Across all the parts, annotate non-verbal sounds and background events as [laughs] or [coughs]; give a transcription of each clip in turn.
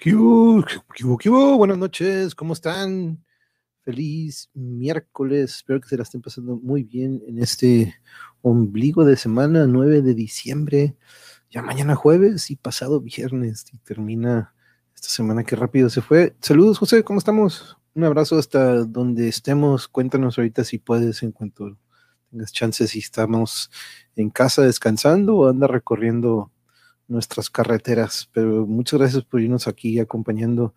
¿Qué hubo? ¿Qué? ¿Qué? Buenas noches, ¿cómo están? Feliz miércoles, espero que se la estén pasando muy bien en este ombligo de semana 9 de diciembre, ya mañana jueves y pasado viernes y termina esta semana que rápido se fue. Saludos José, ¿cómo estamos? Un abrazo hasta donde estemos, cuéntanos ahorita si puedes en cuanto tengas chances si estamos en casa descansando o anda recorriendo nuestras carreteras. Pero muchas gracias por irnos aquí acompañando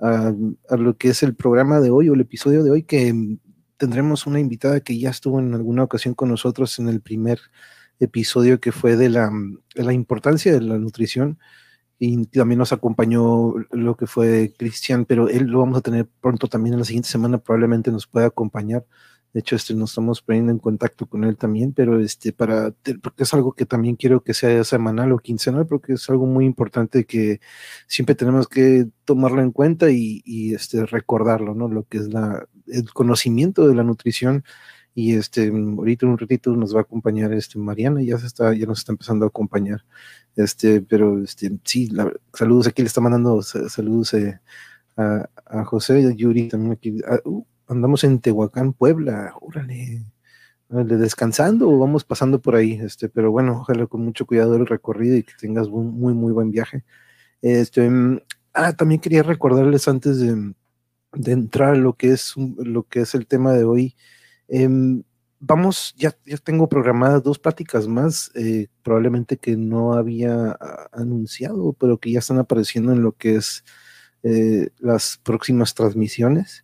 a, lo que es el programa de hoy o el episodio de hoy, que tendremos una invitada que ya estuvo en alguna ocasión con nosotros en el primer episodio que fue de la, de la importancia de la nutrición y también nos acompañó lo que fue Cristian, pero él lo vamos a tener pronto también en la siguiente semana, probablemente nos pueda acompañar de hecho, este, nos estamos poniendo en contacto con él también, pero este, para, porque es algo que también quiero que sea semanal o quincenal, porque es algo muy importante que siempre tenemos que tomarlo en cuenta y, y este, recordarlo, ¿no? Lo que es la, el conocimiento de la nutrición. Y este, ahorita en un ratito nos va a acompañar este Mariana, ya se está, ya nos está empezando a acompañar. Este, pero este, sí, saludos aquí le está mandando saludos eh, a, a, José, Yuri también aquí. Uh, andamos en Tehuacán, Puebla, órale, descansando o vamos pasando por ahí, este, pero bueno, ojalá con mucho cuidado el recorrido y que tengas un muy, muy buen viaje. Este, mm, ah, también quería recordarles antes de, entrar lo que es, lo que es el tema de hoy. Em, vamos, ya, ya tengo programadas dos pláticas más, eh, probablemente que no había ah, anunciado, pero que ya están apareciendo en lo que es eh, las próximas transmisiones.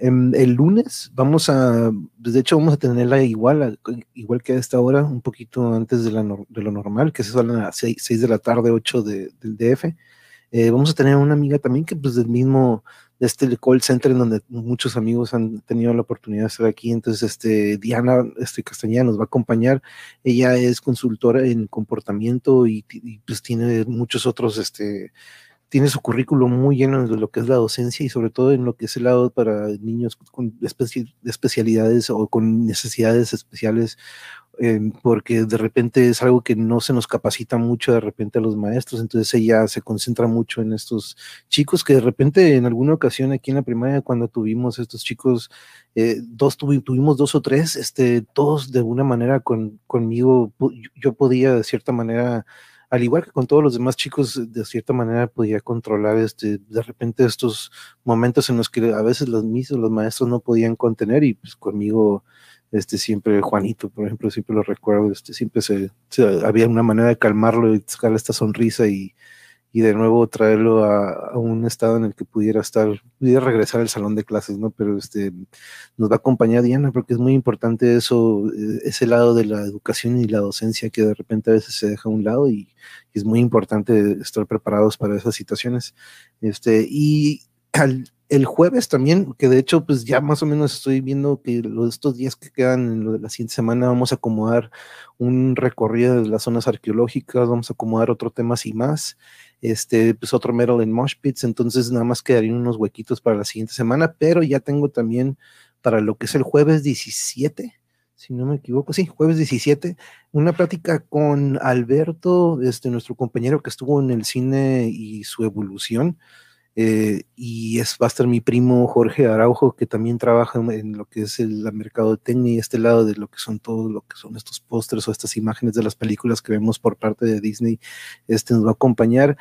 Em, el lunes vamos a, pues, de hecho vamos a tenerla igual, igual que a esta hora, un poquito antes de, lo normal, que se a las 6, de la tarde, 8 del DF. Eh, vamos a tener una amiga también que pues del mismo, de este call center en donde muchos amigos han tenido la oportunidad de estar aquí. Entonces, este, Diana este, Castañeda nos va a acompañar. Ella es consultora en comportamiento y, y pues tiene muchos otros, este, tiene su currículo muy lleno de lo que es la docencia y sobre todo en lo que es el lado para niños con especialidades o con necesidades especiales, em, porque de repente es algo que no se nos capacita mucho de repente a los maestros, entonces ella se concentra mucho en estos chicos que de repente en alguna ocasión aquí en la primaria cuando tuvimos estos chicos, eh, dos tuvimos dos o tres, este, todos de alguna manera con, conmigo, yo podía de cierta manera al igual que con todos los demás chicos, de cierta manera podía controlar este, de repente estos momentos en los que a veces los mismos, los maestros no podían contener y pues conmigo, este, siempre Juanito, por ejemplo, siempre lo recuerdo, este, siempre se, había una manera de calmarlo y sacar esta sonrisa y, y de nuevo traerlo a, un estado en el que pudiera estar, pudiera regresar al salón de clases, ¿no? Pero este, nos va a acompañar Diana porque es muy importante eso, eh, ese lado de la educación y la docencia que de repente a veces se deja a un lado y, es muy importante estar preparados para esas situaciones. Este, y el jueves también, que de hecho, pues ya más o menos estoy viendo que los, estos días que quedan en lo de la siguiente semana vamos a acomodar un recorrido de las zonas arqueológicas, vamos a acomodar otro tema y más este, pues otro metal en Mosh Pits, entonces nada más quedarían unos huequitos para la siguiente semana, pero ya tengo también para lo que es el jueves 17, si no me equivoco, sí, jueves 17, una plática con Alberto, este, nuestro compañero que estuvo en el cine y su evolución, eh, y es, va a estar mi primo Jorge Araujo, que también trabaja en lo que es el, mercado de técnica y este lado de lo que son todo lo que son estos pósters o estas imágenes de las películas que vemos por parte de Disney. Este nos va a acompañar.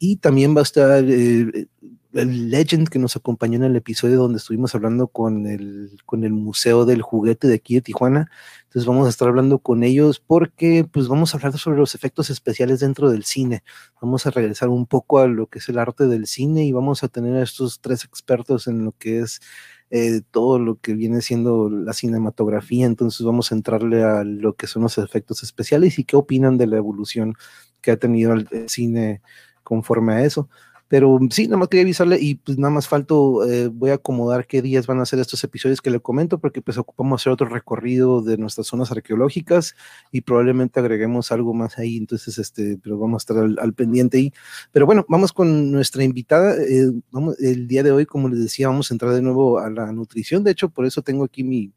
Y también va a estar eh, el Legend que nos acompañó en el episodio donde estuvimos hablando con el, con el Museo del Juguete de aquí de Tijuana. Entonces vamos a estar hablando con ellos porque pues vamos a hablar sobre los efectos especiales dentro del cine. Vamos a regresar un poco a lo que es el arte del cine y vamos a tener a estos tres expertos en lo que es eh, todo lo que viene siendo la cinematografía. Entonces vamos a entrarle a lo que son los efectos especiales y qué opinan de la evolución que ha tenido el cine conforme a eso. Pero sí, nada más quería avisarle y pues nada más falto, eh, voy a acomodar qué días van a ser estos episodios que le comento porque pues ocupamos hacer otro recorrido de nuestras zonas arqueológicas y probablemente agreguemos algo más ahí, entonces este, pero vamos a estar al, pendiente ahí. Pero bueno, vamos con nuestra invitada, eh, vamos, el día de hoy, como les decía, vamos a entrar de nuevo a la nutrición, de hecho por eso tengo aquí mi,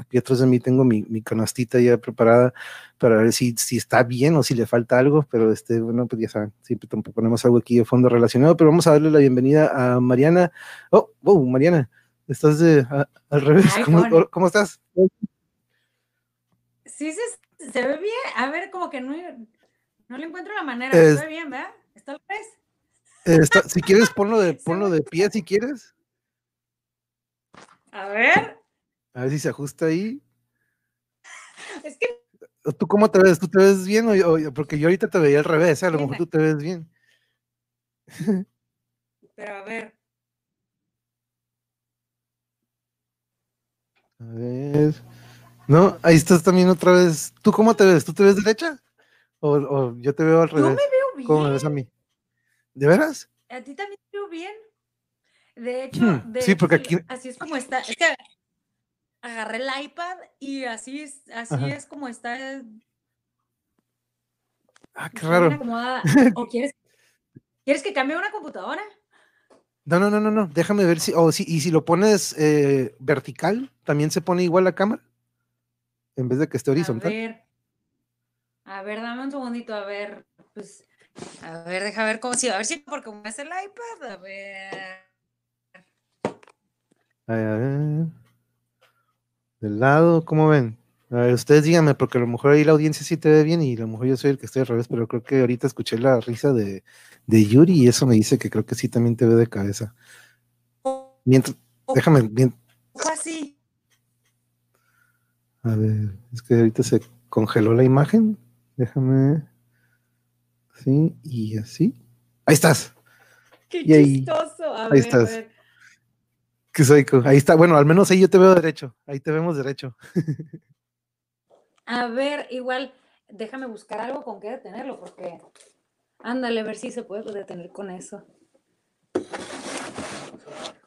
aquí atrás de mí tengo mi, mi canastita ya preparada para ver si, si está bien o si le falta algo, pero este, bueno, pues ya saben, siempre ponemos algo aquí de fondo relacionado, pero vamos a darle la bienvenida a Mariana. Oh, wow, Mariana, estás de, al revés, ¿Cómo, estás? Sí, se, se, ve bien, a ver, como que no, no le encuentro la manera, se ve bien, ¿verdad? ¿Está al revés? si quieres, ponlo de, [laughs] ponlo de pie si quieres. A ver. A ver si se ajusta ahí. Es que. ¿Tú cómo te ves? ¿Tú te ves bien? O, porque yo ahorita te veía al revés, ¿eh? a lo mejor tú te ves bien. [laughs] Pero a ver. A ver. No, ahí estás también otra vez. ¿Tú cómo te ves? ¿Tú te ves derecha? ¿O, o yo te veo al revés? Yo me veo bien. ¿Cómo me ves a mí? ¿De veras? A ti también te veo bien. De hecho, hmm, sí, porque aquí... así es como está. Es que agarré el iPad y así es, así es como está. Ah, qué raro. [laughs] ¿O quieres, quieres que cambie una computadora? No, no, no, no, no. Déjame ver si. Oh, sí, y si lo pones eh, vertical, también se pone igual la cámara. En vez de que esté horizontal. A ver. A ver, dame un segundito, a ver. Pues. A ver, deja ver cómo si. A ver si porque como es el iPad, a ver. A ver. Del lado, ¿cómo ven? A ver, ustedes díganme, porque a lo mejor ahí la audiencia sí te ve bien y a lo mejor yo soy el que estoy al revés, pero creo que ahorita escuché la risa de, de Yuri y eso me dice que creo que sí también te ve de cabeza. Mientras, déjame bien. Así. A ver, es que ahorita se congeló la imagen. Déjame. Sí, y así. Ahí estás. Qué chistoso. A ahí estás. Que soy, ahí está, bueno, al menos ahí yo te veo derecho, ahí te vemos derecho. A ver, igual, déjame buscar algo con qué detenerlo, porque ándale, a ver si se puede detener con eso.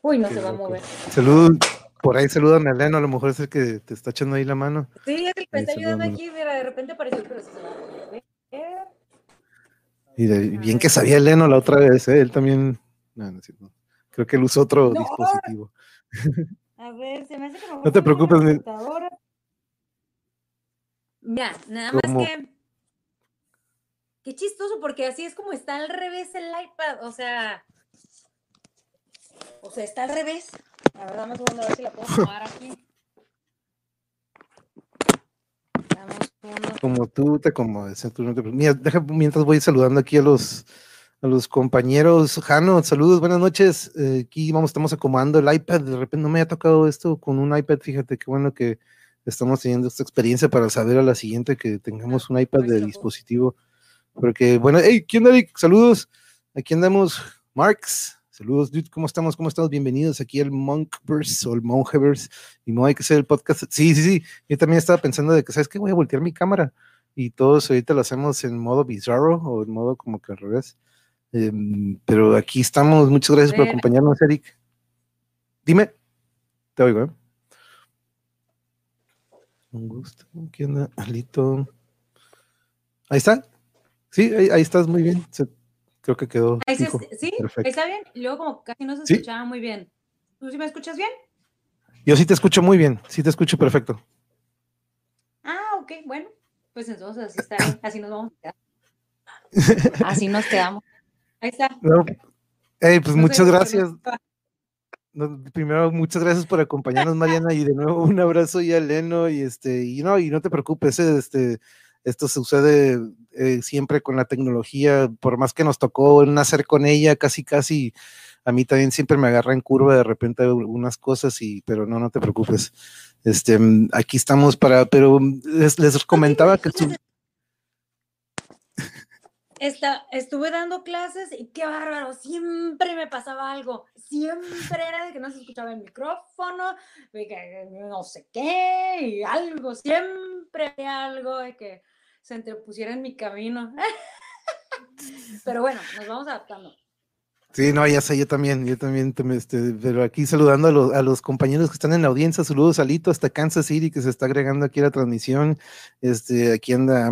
Uy, no se va a mover. Salud, por ahí saludan a Eleno, a lo mejor es el que te está echando ahí la mano. Sí, es el que me está ayudando aquí, mira, de repente apareció, pero se va a mover. Y bien que sabía Eleno la otra vez, ¿eh? él también. No, no, no. Creo que él usó otro dispositivo. [laughs] A ver, se me hace como. No te preocupes. Mira, nada más que. Qué chistoso, porque así es como está al revés el iPad. O sea. O sea, está al revés. La verdad, me a ver si la puedo [laughs] tomar aquí. Como tú te acomodes. Tú no te... Mira, deja, mientras voy saludando aquí a los a los compañeros. Jano, saludos, buenas noches. Eh, aquí vamos, estamos acomodando el iPad. De repente no me ha tocado esto con un iPad. Fíjate qué bueno que estamos teniendo esta experiencia para saber a la siguiente que tengamos un iPad de dispositivo. Porque, bueno, hey, ¿quién Eric? Saludos. Aquí andamos, Marx. Saludos, dude. ¿Cómo estamos? ¿Cómo estamos? Bienvenidos aquí al Monkverse o el Mongeverse. Y no hay que hacer el podcast. Sí, sí, sí. Yo también estaba pensando de que, ¿sabes qué? Voy a voltear mi cámara. Y todos ahorita lo hacemos en modo bizarro o en modo como que al revés. Em, pero aquí estamos. Muchas gracias por acompañarnos, Eric. Dime. Te oigo, ¿eh? Un gusto. ¿Qué onda? Alito. Ahí está. Sí, ahí, estás muy bien. creo que quedó. Ahí sí, está bien. Luego, como casi no se escuchaba muy bien. ¿Tú sí me escuchas bien? Yo sí te escucho muy bien. Sí te escucho perfecto. Ah, ok. Bueno, pues entonces así está bien. [coughs] Así nos vamos a quedar. Así nos quedamos. Ahí está. pues muchas gracias. primero, muchas gracias por acompañarnos, Mariana, y de nuevo un abrazo y a Leno, y este, y no, y no te preocupes, eh, este, esto sucede eh, siempre con la tecnología, por más que nos tocó nacer con ella, casi, casi, a mí también siempre me agarra en curva de repente algunas cosas, y, pero no, no te preocupes. Este, aquí estamos para, pero les, les comentaba que estuve dando clases y qué bárbaro, siempre me pasaba algo, siempre era de que no se escuchaba el micrófono, de que no sé qué, y algo, siempre algo de que se interpusiera en mi camino. [laughs] Pero bueno, nos vamos adaptando. Sí, no, ya sé, yo también, yo también, este, pero aquí saludando a los, a los, compañeros que están en la audiencia, saludos a Lito hasta Kansas City que se está agregando aquí a la transmisión, este, aquí anda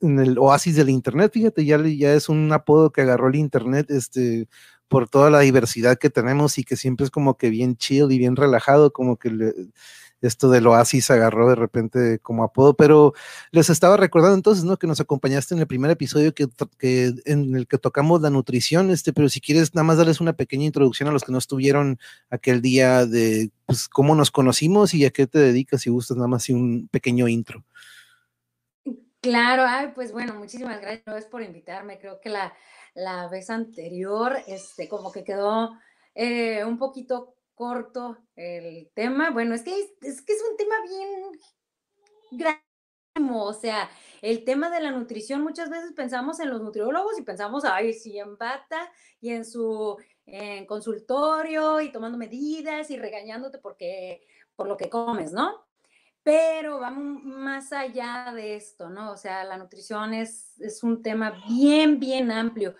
en el oasis del internet, fíjate, ya, ya es un apodo que agarró el internet, este, por toda la diversidad que tenemos y que siempre es como que bien chill y bien relajado, como que esto del oasis agarró de repente como apodo, pero les estaba recordando entonces, ¿no? Que nos acompañaste en el primer episodio que, en el que tocamos la nutrición, este, pero si quieres nada más darles una pequeña introducción a los que no estuvieron aquel día de pues, cómo nos conocimos y a qué te dedicas, si gustas nada más y un pequeño intro. Claro, ay, pues bueno, muchísimas gracias por invitarme. Creo que la, la vez anterior, este, como que quedó eh, un poquito corto el tema. Bueno, es que es, que es un tema bien grande. O sea, el tema de la nutrición, muchas veces pensamos en los nutriólogos y pensamos, ay, sí, en bata y en su consultorio y tomando medidas y regañándote porque, por lo que comes, ¿no? pero vamos más allá de esto, ¿no? O sea, la nutrición es, es un tema bien, bien amplio.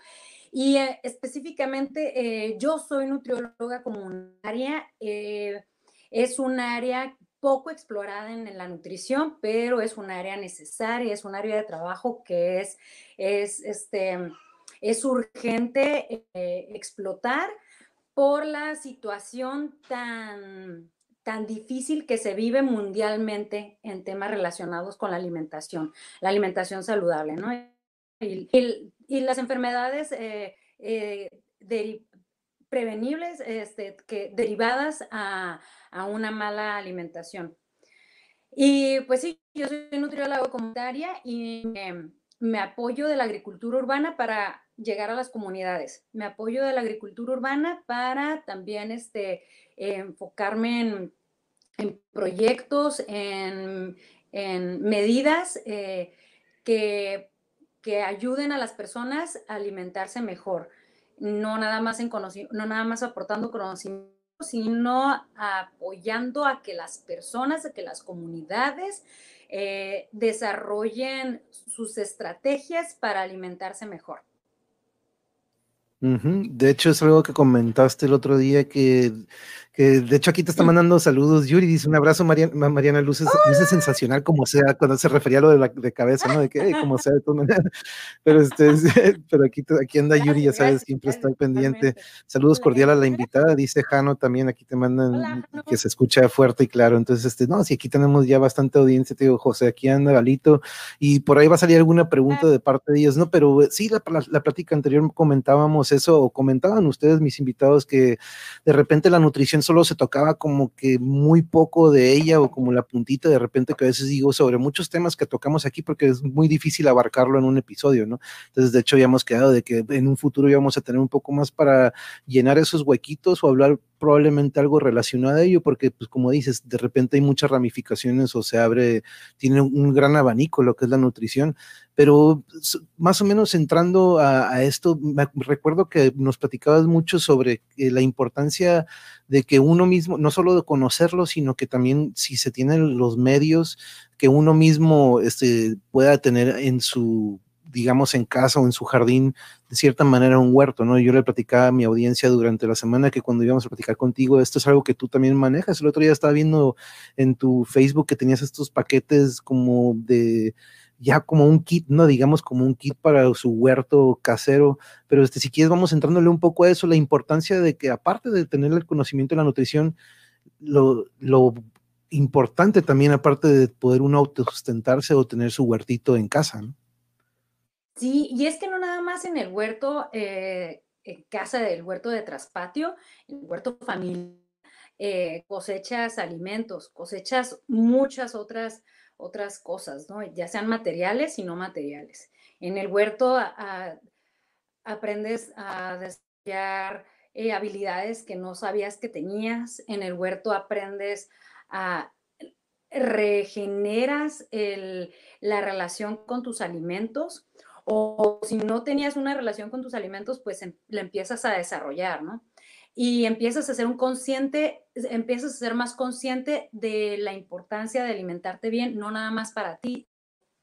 Y eh, específicamente, eh, yo soy nutrióloga comunitaria. Eh, es un área poco explorada en, la nutrición, pero es un área necesaria, es un área de trabajo que es, es, este, es urgente explotar por la situación tan tan difícil que se vive mundialmente en temas relacionados con la alimentación, la alimentación saludable, ¿no? Y, las enfermedades eh, eh, prevenibles este, que, derivadas a, una mala alimentación. Y pues sí, yo soy nutrióloga comunitaria y me, apoyo de la agricultura urbana para llegar a las comunidades. Me apoyo de la agricultura urbana para también este, enfocarme en, proyectos, en, medidas eh, que, que, ayuden a las personas a alimentarse mejor. No nada más, en no nada más aportando conocimiento, sino apoyando a que las personas, a que las comunidades eh, desarrollen sus estrategias para alimentarse mejor. De hecho, es algo que comentaste el otro día que que de hecho aquí te está mandando saludos Yuri, dice un abrazo Mariana, Mariana Luces, luces sensacional como sea, cuando se refería a lo de la de cabeza, ¿no? De que [laughs] como sea de todas maneras, [laughs] pero, este, [laughs] pero aquí, aquí anda Yuri, ya sabes, siempre está pendiente. Saludos cordiales a la invitada, dice Jano también, aquí te mandan que se escucha fuerte y claro, entonces, este, no, si aquí tenemos ya bastante audiencia, te digo, José, aquí anda Galito, y por ahí va a salir alguna pregunta de parte de ellos, ¿no? Pero eh, sí, la, la, la plática anterior comentábamos eso, o comentaban ustedes, mis invitados, que de repente la nutrición solo se tocaba como que muy poco de ella o como la puntita de repente que a veces digo sobre muchos temas que tocamos aquí porque es muy difícil abarcarlo en un episodio, ¿no? Entonces, de hecho, ya hemos quedado de que en un futuro íbamos a tener un poco más para llenar esos huequitos o hablar probablemente algo relacionado a ello, porque, pues, como dices, de repente hay muchas ramificaciones o se abre, tiene un gran abanico lo que es la nutrición, pero más o menos entrando a, esto, me recuerdo que nos platicabas mucho sobre eh, la importancia de que uno mismo, no solo de conocerlo, sino que también si se tienen los medios, que uno mismo este, pueda tener en su digamos, en casa o en su jardín, de cierta manera un huerto, ¿no? Yo le platicaba a mi audiencia durante la semana que cuando íbamos a platicar contigo, esto es algo que tú también manejas. El otro día estaba viendo en tu Facebook que tenías estos paquetes como de ya como un kit, no digamos como un kit para su huerto casero, pero este, si quieres vamos entrándole un poco a eso, la importancia de que aparte de tener el conocimiento de la nutrición, lo, lo importante también, aparte de poder uno autosustentarse o tener su huertito en casa, ¿no? Sí, y es que no nada más en el huerto, eh, en casa del huerto de traspatio, el huerto familiar, eh, cosechas alimentos, cosechas muchas otras otras cosas, ¿no? Ya sean materiales y no materiales. En el huerto aprendes a desarrollar eh, habilidades que no sabías que tenías. En el huerto aprendes a regeneras la relación con tus alimentos o si no tenías una relación con tus alimentos, pues em, la empiezas a desarrollar, ¿no? y empiezas a ser un consciente, empiezas a ser más consciente de la importancia de alimentarte bien, no nada más para ti,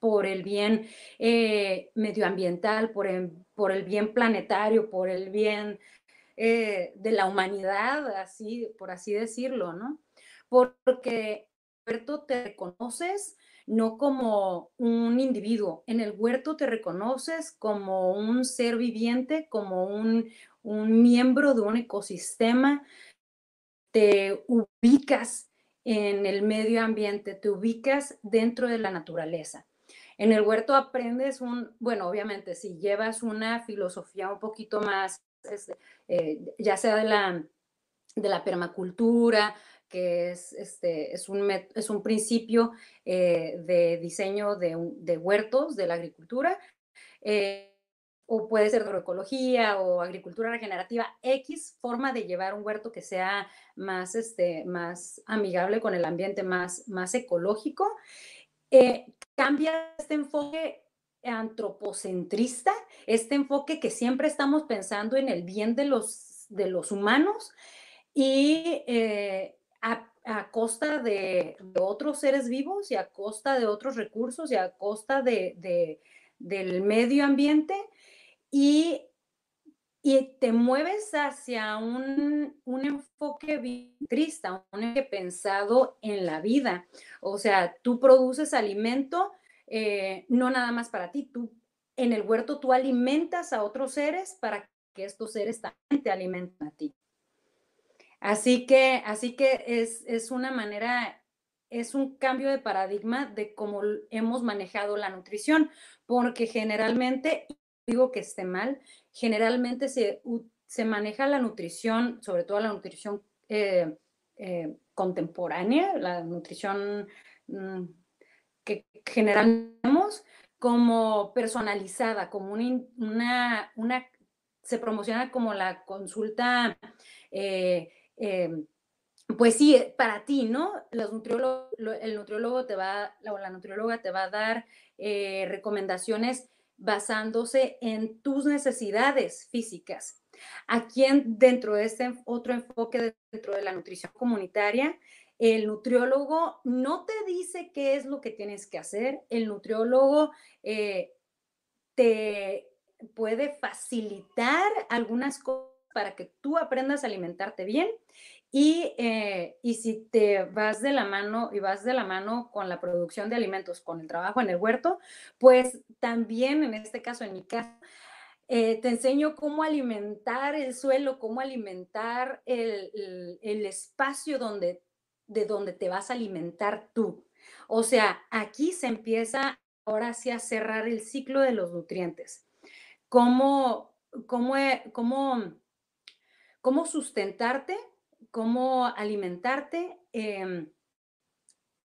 por el bien eh, medioambiental, por el, bien planetario, por el bien eh, de la humanidad, así, por así decirlo, ¿no? Porque huerto te reconoces no como un individuo, en el huerto te reconoces como un ser viviente, como un, un miembro de un ecosistema, te ubicas en el medio ambiente, te ubicas dentro de la naturaleza. En el huerto aprendes un, bueno, obviamente, si llevas una filosofía un poquito más, este, eh, ya sea de la, de la permacultura, que es, este, es, un, es un principio eh, de diseño de, de, huertos, de la agricultura, eh, o puede ser agroecología o agricultura regenerativa, X forma de llevar un huerto que sea más, este, más amigable con el ambiente, más, más ecológico. Eh, cambia este enfoque antropocentrista, este enfoque que siempre estamos pensando en el bien de los, de los humanos y a, costa de, otros seres vivos y a costa de otros recursos y a costa de, del medio ambiente y, y te mueves hacia un, un enfoque triste, un enfoque pensado en la vida. O sea, tú produces alimento eh, no nada más para ti, tú en el huerto tú alimentas a otros seres para que estos seres también te alimenten a ti. Así que, así que es, es una manera, es un cambio de paradigma de cómo hemos manejado la nutrición, porque generalmente digo que esté mal, generalmente se, se maneja la nutrición, sobre todo la nutrición eh, eh, contemporánea, la nutrición mm, que generamos como personalizada, como una, una, se promociona como la consulta, eh, pues sí, para ti, ¿no? El nutriólogo te va, la nutrióloga te va a dar recomendaciones basándose en tus necesidades físicas. Aquí dentro de este otro enfoque dentro de la nutrición comunitaria, el nutriólogo no te dice qué es lo que tienes que hacer, el nutriólogo eh, te puede facilitar algunas cosas para que tú aprendas a alimentarte bien eh, y, si te vas de la mano y vas de la mano con la producción de alimentos, con el trabajo en el huerto, pues también en este caso, en mi caso, eh, te enseño cómo alimentar el suelo, cómo alimentar el, espacio donde, de donde te vas a alimentar tú. O sea, aquí se empieza ahora sí a cerrar el ciclo de los nutrientes. Cómo, cómo, cómo, cómo sustentarte cómo alimentarte em,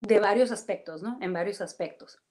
de varios aspectos, ¿no? En varios aspectos.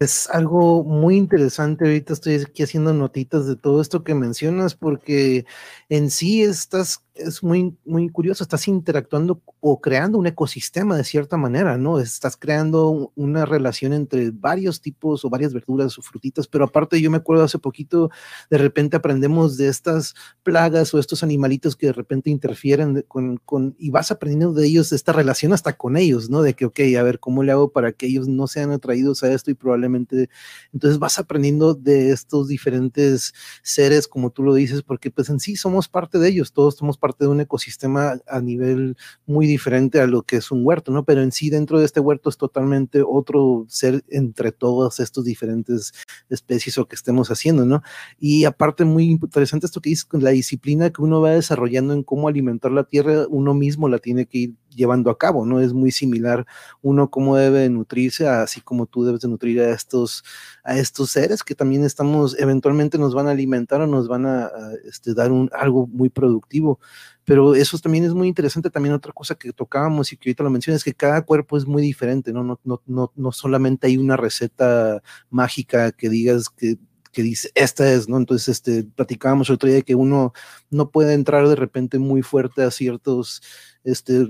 Es algo muy interesante. Ahorita estoy aquí haciendo notitas de todo esto que mencionas, porque en sí estás es muy, muy curioso, estás interactuando o creando un ecosistema de cierta manera, ¿no? Estás creando una relación entre varios tipos o varias verduras o frutitas, pero aparte yo me acuerdo hace poquito, de repente aprendemos de estas plagas o estos animalitos que de repente interfieren con, con, y vas aprendiendo de ellos, esta relación hasta con ellos, ¿no? De que, ok, a ver, ¿cómo le hago para que ellos no sean atraídos a esto y probablemente, entonces vas aprendiendo de estos diferentes seres, como tú lo dices, porque pues en sí somos parte de ellos, todos somos parte de un ecosistema a nivel muy diferente a lo que es un huerto, ¿no? Pero en sí dentro de este huerto es totalmente otro ser entre todas estos diferentes especies o que estemos haciendo, ¿no? Y aparte muy interesante esto que dices la disciplina que uno va desarrollando en cómo alimentar la tierra, uno mismo la tiene que ir llevando a cabo, ¿no? Es muy similar uno cómo debe nutrirse, así como tú debes de nutrir a estos, a estos seres que también estamos, eventualmente nos van a alimentar o nos van a, este, dar un, algo muy productivo. Pero eso también es muy interesante. También otra cosa que tocábamos y que ahorita lo mencionas es que cada cuerpo es muy diferente, ¿no? No, no, no, no solamente hay una receta mágica que digas que que dice, esta es, ¿no? Entonces, este, platicábamos el otro día que uno no puede entrar de repente muy fuerte a ciertos, este,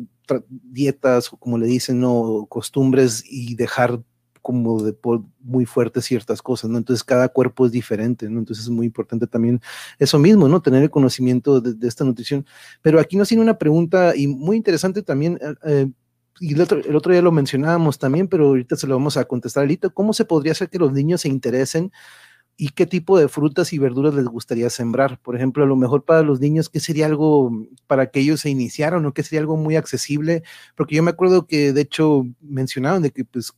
dietas, o como le dicen, ¿no? Costumbres y dejar como de muy fuerte ciertas cosas, ¿no? Entonces cada cuerpo es diferente, ¿no? Entonces es muy importante también eso mismo, ¿no? Tener el conocimiento de, esta nutrición. Pero aquí nos tiene una pregunta y muy interesante también, eh, eh, y el otro, el otro, día lo mencionábamos también, pero ahorita se lo vamos a contestar, Alito, ¿cómo se podría hacer que los niños se interesen y qué tipo de frutas y verduras les gustaría sembrar. Por ejemplo, a lo mejor para los niños, ¿qué sería algo para que ellos se iniciaran o qué sería algo muy accesible? Porque yo me acuerdo que de hecho mencionaron de que pues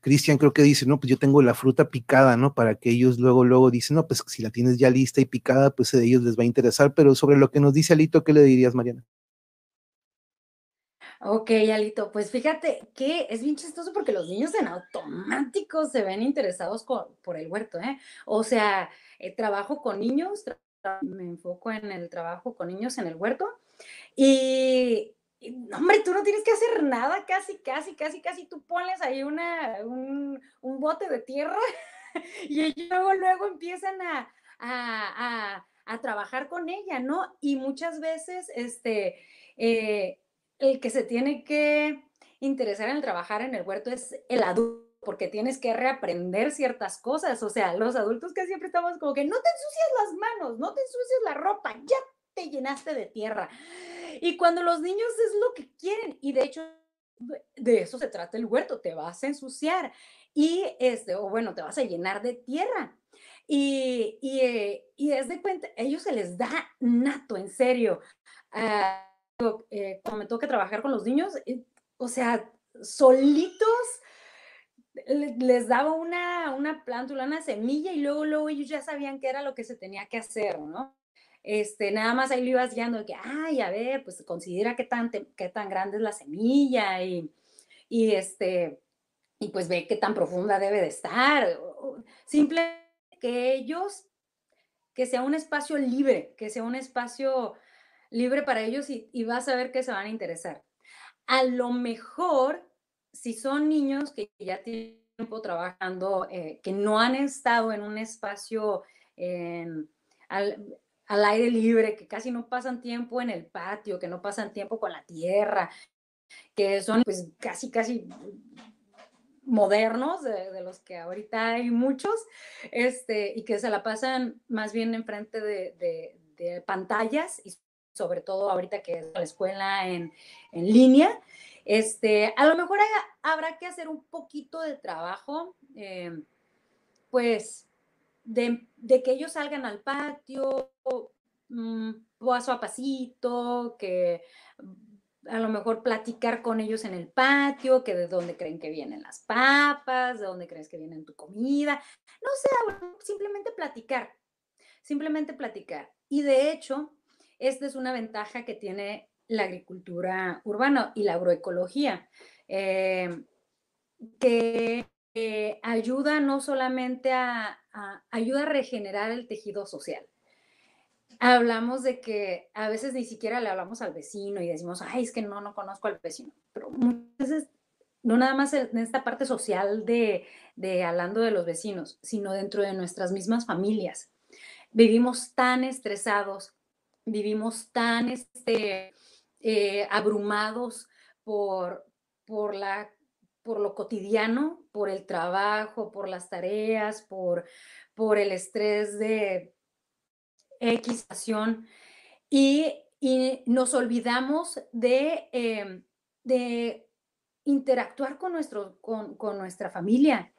Cristian creo que dice, no, pues yo tengo la fruta picada, ¿no? Para que ellos luego, luego dicen, no, pues si la tienes ya lista y picada, pues a ellos les va a interesar. Pero sobre lo que nos dice Alito, ¿qué le dirías, Mariana? Ok, Alito, pues fíjate que es bien chistoso porque los niños en automático se ven interesados por el huerto, ¿eh? O sea, eh, trabajo con niños, me enfoco en el trabajo con niños en el huerto y, hombre, tú no tienes que hacer nada, casi, casi, casi, casi, tú pones ahí una, un, bote de tierra [laughs] y luego, luego empiezan a, a, a, trabajar con ella, ¿no? Y muchas veces, este... Eh, el que se tiene que interesar en trabajar en el huerto es el adulto porque tienes que reaprender ciertas cosas. O sea, los adultos que siempre estamos como que no te ensucias las manos, no te ensucias la ropa, ya te llenaste de tierra. Y cuando los niños es lo que quieren, y de hecho de eso se trata el huerto, te vas a ensuciar y este, o bueno, te vas a llenar de tierra. Y, y, eh, y es de cuenta, ellos se les da nato, en serio. Uh, eh, cuando me toca trabajar con los niños, eh, o sea, solitos les daba una, una plántula, una semilla y luego, luego ellos ya sabían qué era lo que se tenía que hacer, ¿no? Este, nada más ahí lo ibas guiando, que, ay, a ver, pues considera qué tan, qué tan grande es la semilla y, y, este, y pues ve qué tan profunda debe de estar. Simple que ellos, que sea un espacio libre, que sea un espacio libre para ellos y, vas a ver que se van a interesar. A lo mejor, si son niños que ya tienen tiempo trabajando, eh, que no han estado en un espacio al, aire libre, que casi no pasan tiempo en el patio, que no pasan tiempo con la tierra, que son pues casi, casi modernos, de, los que ahorita hay muchos, este, y que se la pasan más bien enfrente de, de, de pantallas y sobre todo ahorita que es la escuela en, línea. Este, a lo mejor habrá que hacer un poquito de trabajo, eh, pues, de, que ellos salgan al patio, mm, paso a pasito, que a lo mejor platicar con ellos en el patio, que de dónde creen que vienen las papas, de dónde crees que viene tu comida, no sé, simplemente platicar, simplemente platicar. Y de hecho, esta es una ventaja que tiene la agricultura urbana y la agroecología, eh, que ayuda no solamente a, ayuda a regenerar el tejido social. Hablamos de que a veces ni siquiera le hablamos al vecino y decimos, ay, es que no, no conozco al vecino, pero muchas veces no nada más en esta parte social de, de hablando de los vecinos, sino dentro de nuestras mismas familias. Vivimos tan estresados, vivimos tan este, eh, abrumados por, por, la, por lo cotidiano, por el trabajo, por las tareas, por, por el estrés de X y, y nos olvidamos de, em, de interactuar con, nuestro, con, con nuestra familia.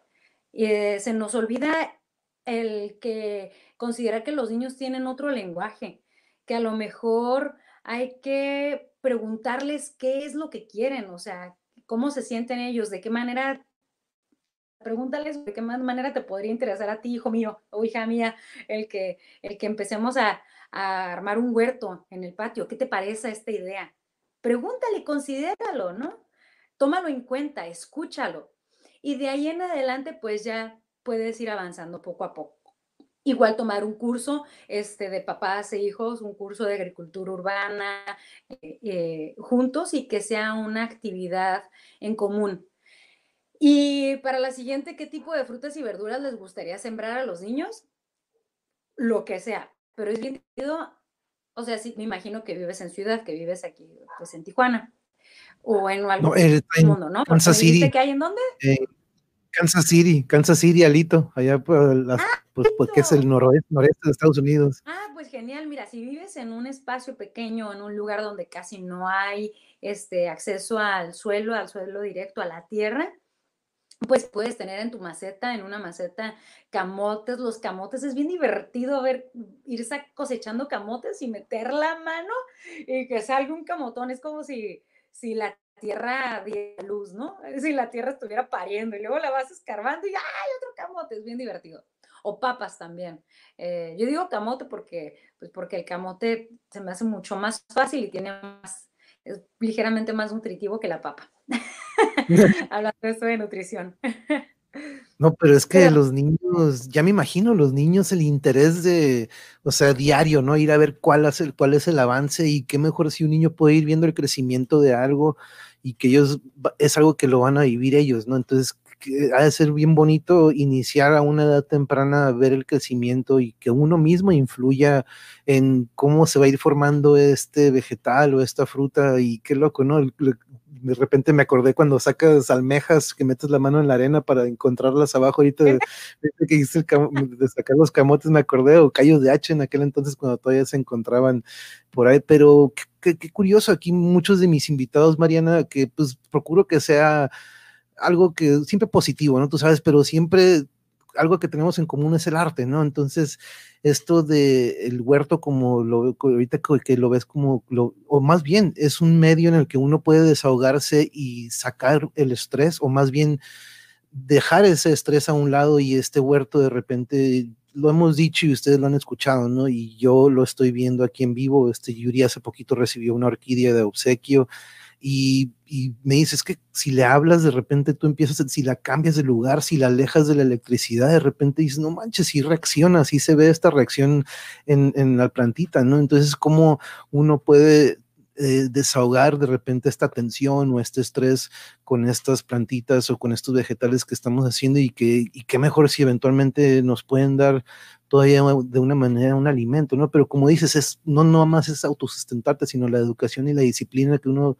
Eh, se nos olvida el que considerar que los niños tienen otro lenguaje, que a lo mejor hay que preguntarles qué es lo que quieren, o sea, cómo se sienten ellos, de qué manera, pregúntales de qué manera te podría interesar a ti, hijo mío o hija mía, el que, el que empecemos a, a armar un huerto en el patio. ¿Qué te parece esta idea? Pregúntale, considéralo, ¿no? Tómalo en cuenta, escúchalo. Y de ahí en adelante, pues ya puedes ir avanzando poco a poco. Igual tomar un curso este, de papás e hijos, un curso de agricultura urbana eh, eh, juntos y que sea una actividad en común. Y para la siguiente, ¿qué tipo de frutas y verduras les gustaría sembrar a los niños? Lo que sea, pero es bien o sea, sí, me imagino que vives en ciudad, que vives aquí, pues en Tijuana, o en algún no, mundo, ¿no? Kansas City. que hay en dónde? Kansas City, Kansas City, Alito, allá por las, ah, pues porque es el noroeste, noreste de Estados Unidos. Ah, pues genial, mira, si vives en un espacio pequeño, en un lugar donde casi no hay este acceso al suelo, al suelo directo, a la tierra, pues puedes tener en tu maceta, en una maceta, camotes. Los camotes es bien divertido ver, irse cosechando camotes y meter la mano y que salga un camotón. Es como si, si la tierra de luz, ¿no? Si la tierra estuviera pariendo y luego la vas escarbando y ¡ay, otro camote! Es bien divertido. O papas también. Eh, yo digo camote porque, pues porque el camote se me hace mucho más fácil y tiene más es ligeramente más nutritivo que la papa. [laughs] Hablando de eso de nutrición. [laughs] No, pero es que los niños, ya me imagino, los niños el interés de, o sea, diario, ¿no? Ir a ver cuál es el, cuál es el avance y qué mejor si un niño puede ir viendo el crecimiento de algo y que ellos, es algo que lo van a vivir ellos, ¿no? Entonces, ha de ser bien bonito iniciar a una edad temprana a ver el crecimiento y que uno mismo influya en cómo se va a ir formando este vegetal o esta fruta y qué loco, ¿no? de repente me acordé cuando sacas almejas que metes la mano en la arena para encontrarlas abajo. Ahorita de, que hice de sacar los camotes me acordé, o callos de H en aquel entonces cuando todavía se encontraban por ahí. Pero qué, curioso, aquí muchos de mis invitados, Mariana, que pues procuro que sea algo que siempre positivo, ¿no? Tú sabes, pero siempre algo que tenemos en común es el arte, ¿no? Entonces, esto de huerto como lo ahorita que lo ves como lo, o más bien es un medio en el que uno puede desahogarse y sacar el estrés o más bien dejar ese estrés a un lado y este huerto de repente lo hemos dicho y ustedes lo han escuchado, ¿no? Y yo lo estoy viendo aquí en vivo. Este Yuri hace poquito recibió una orquídea de obsequio y, me dices que si le hablas, de repente tú empiezas, si la cambias de lugar, si la alejas de la electricidad, de repente dices, no manches, si reacciona, si se ve esta reacción en, en la plantita, ¿no? Entonces, ¿cómo uno puede eh, desahogar de repente esta tensión o este estrés con estas plantitas o con estos vegetales que estamos haciendo y que y qué mejor si eventualmente nos pueden dar todavía de una manera un alimento, ¿no? Pero como dices, es, no no más es autosustentarte, sino la educación y la disciplina que uno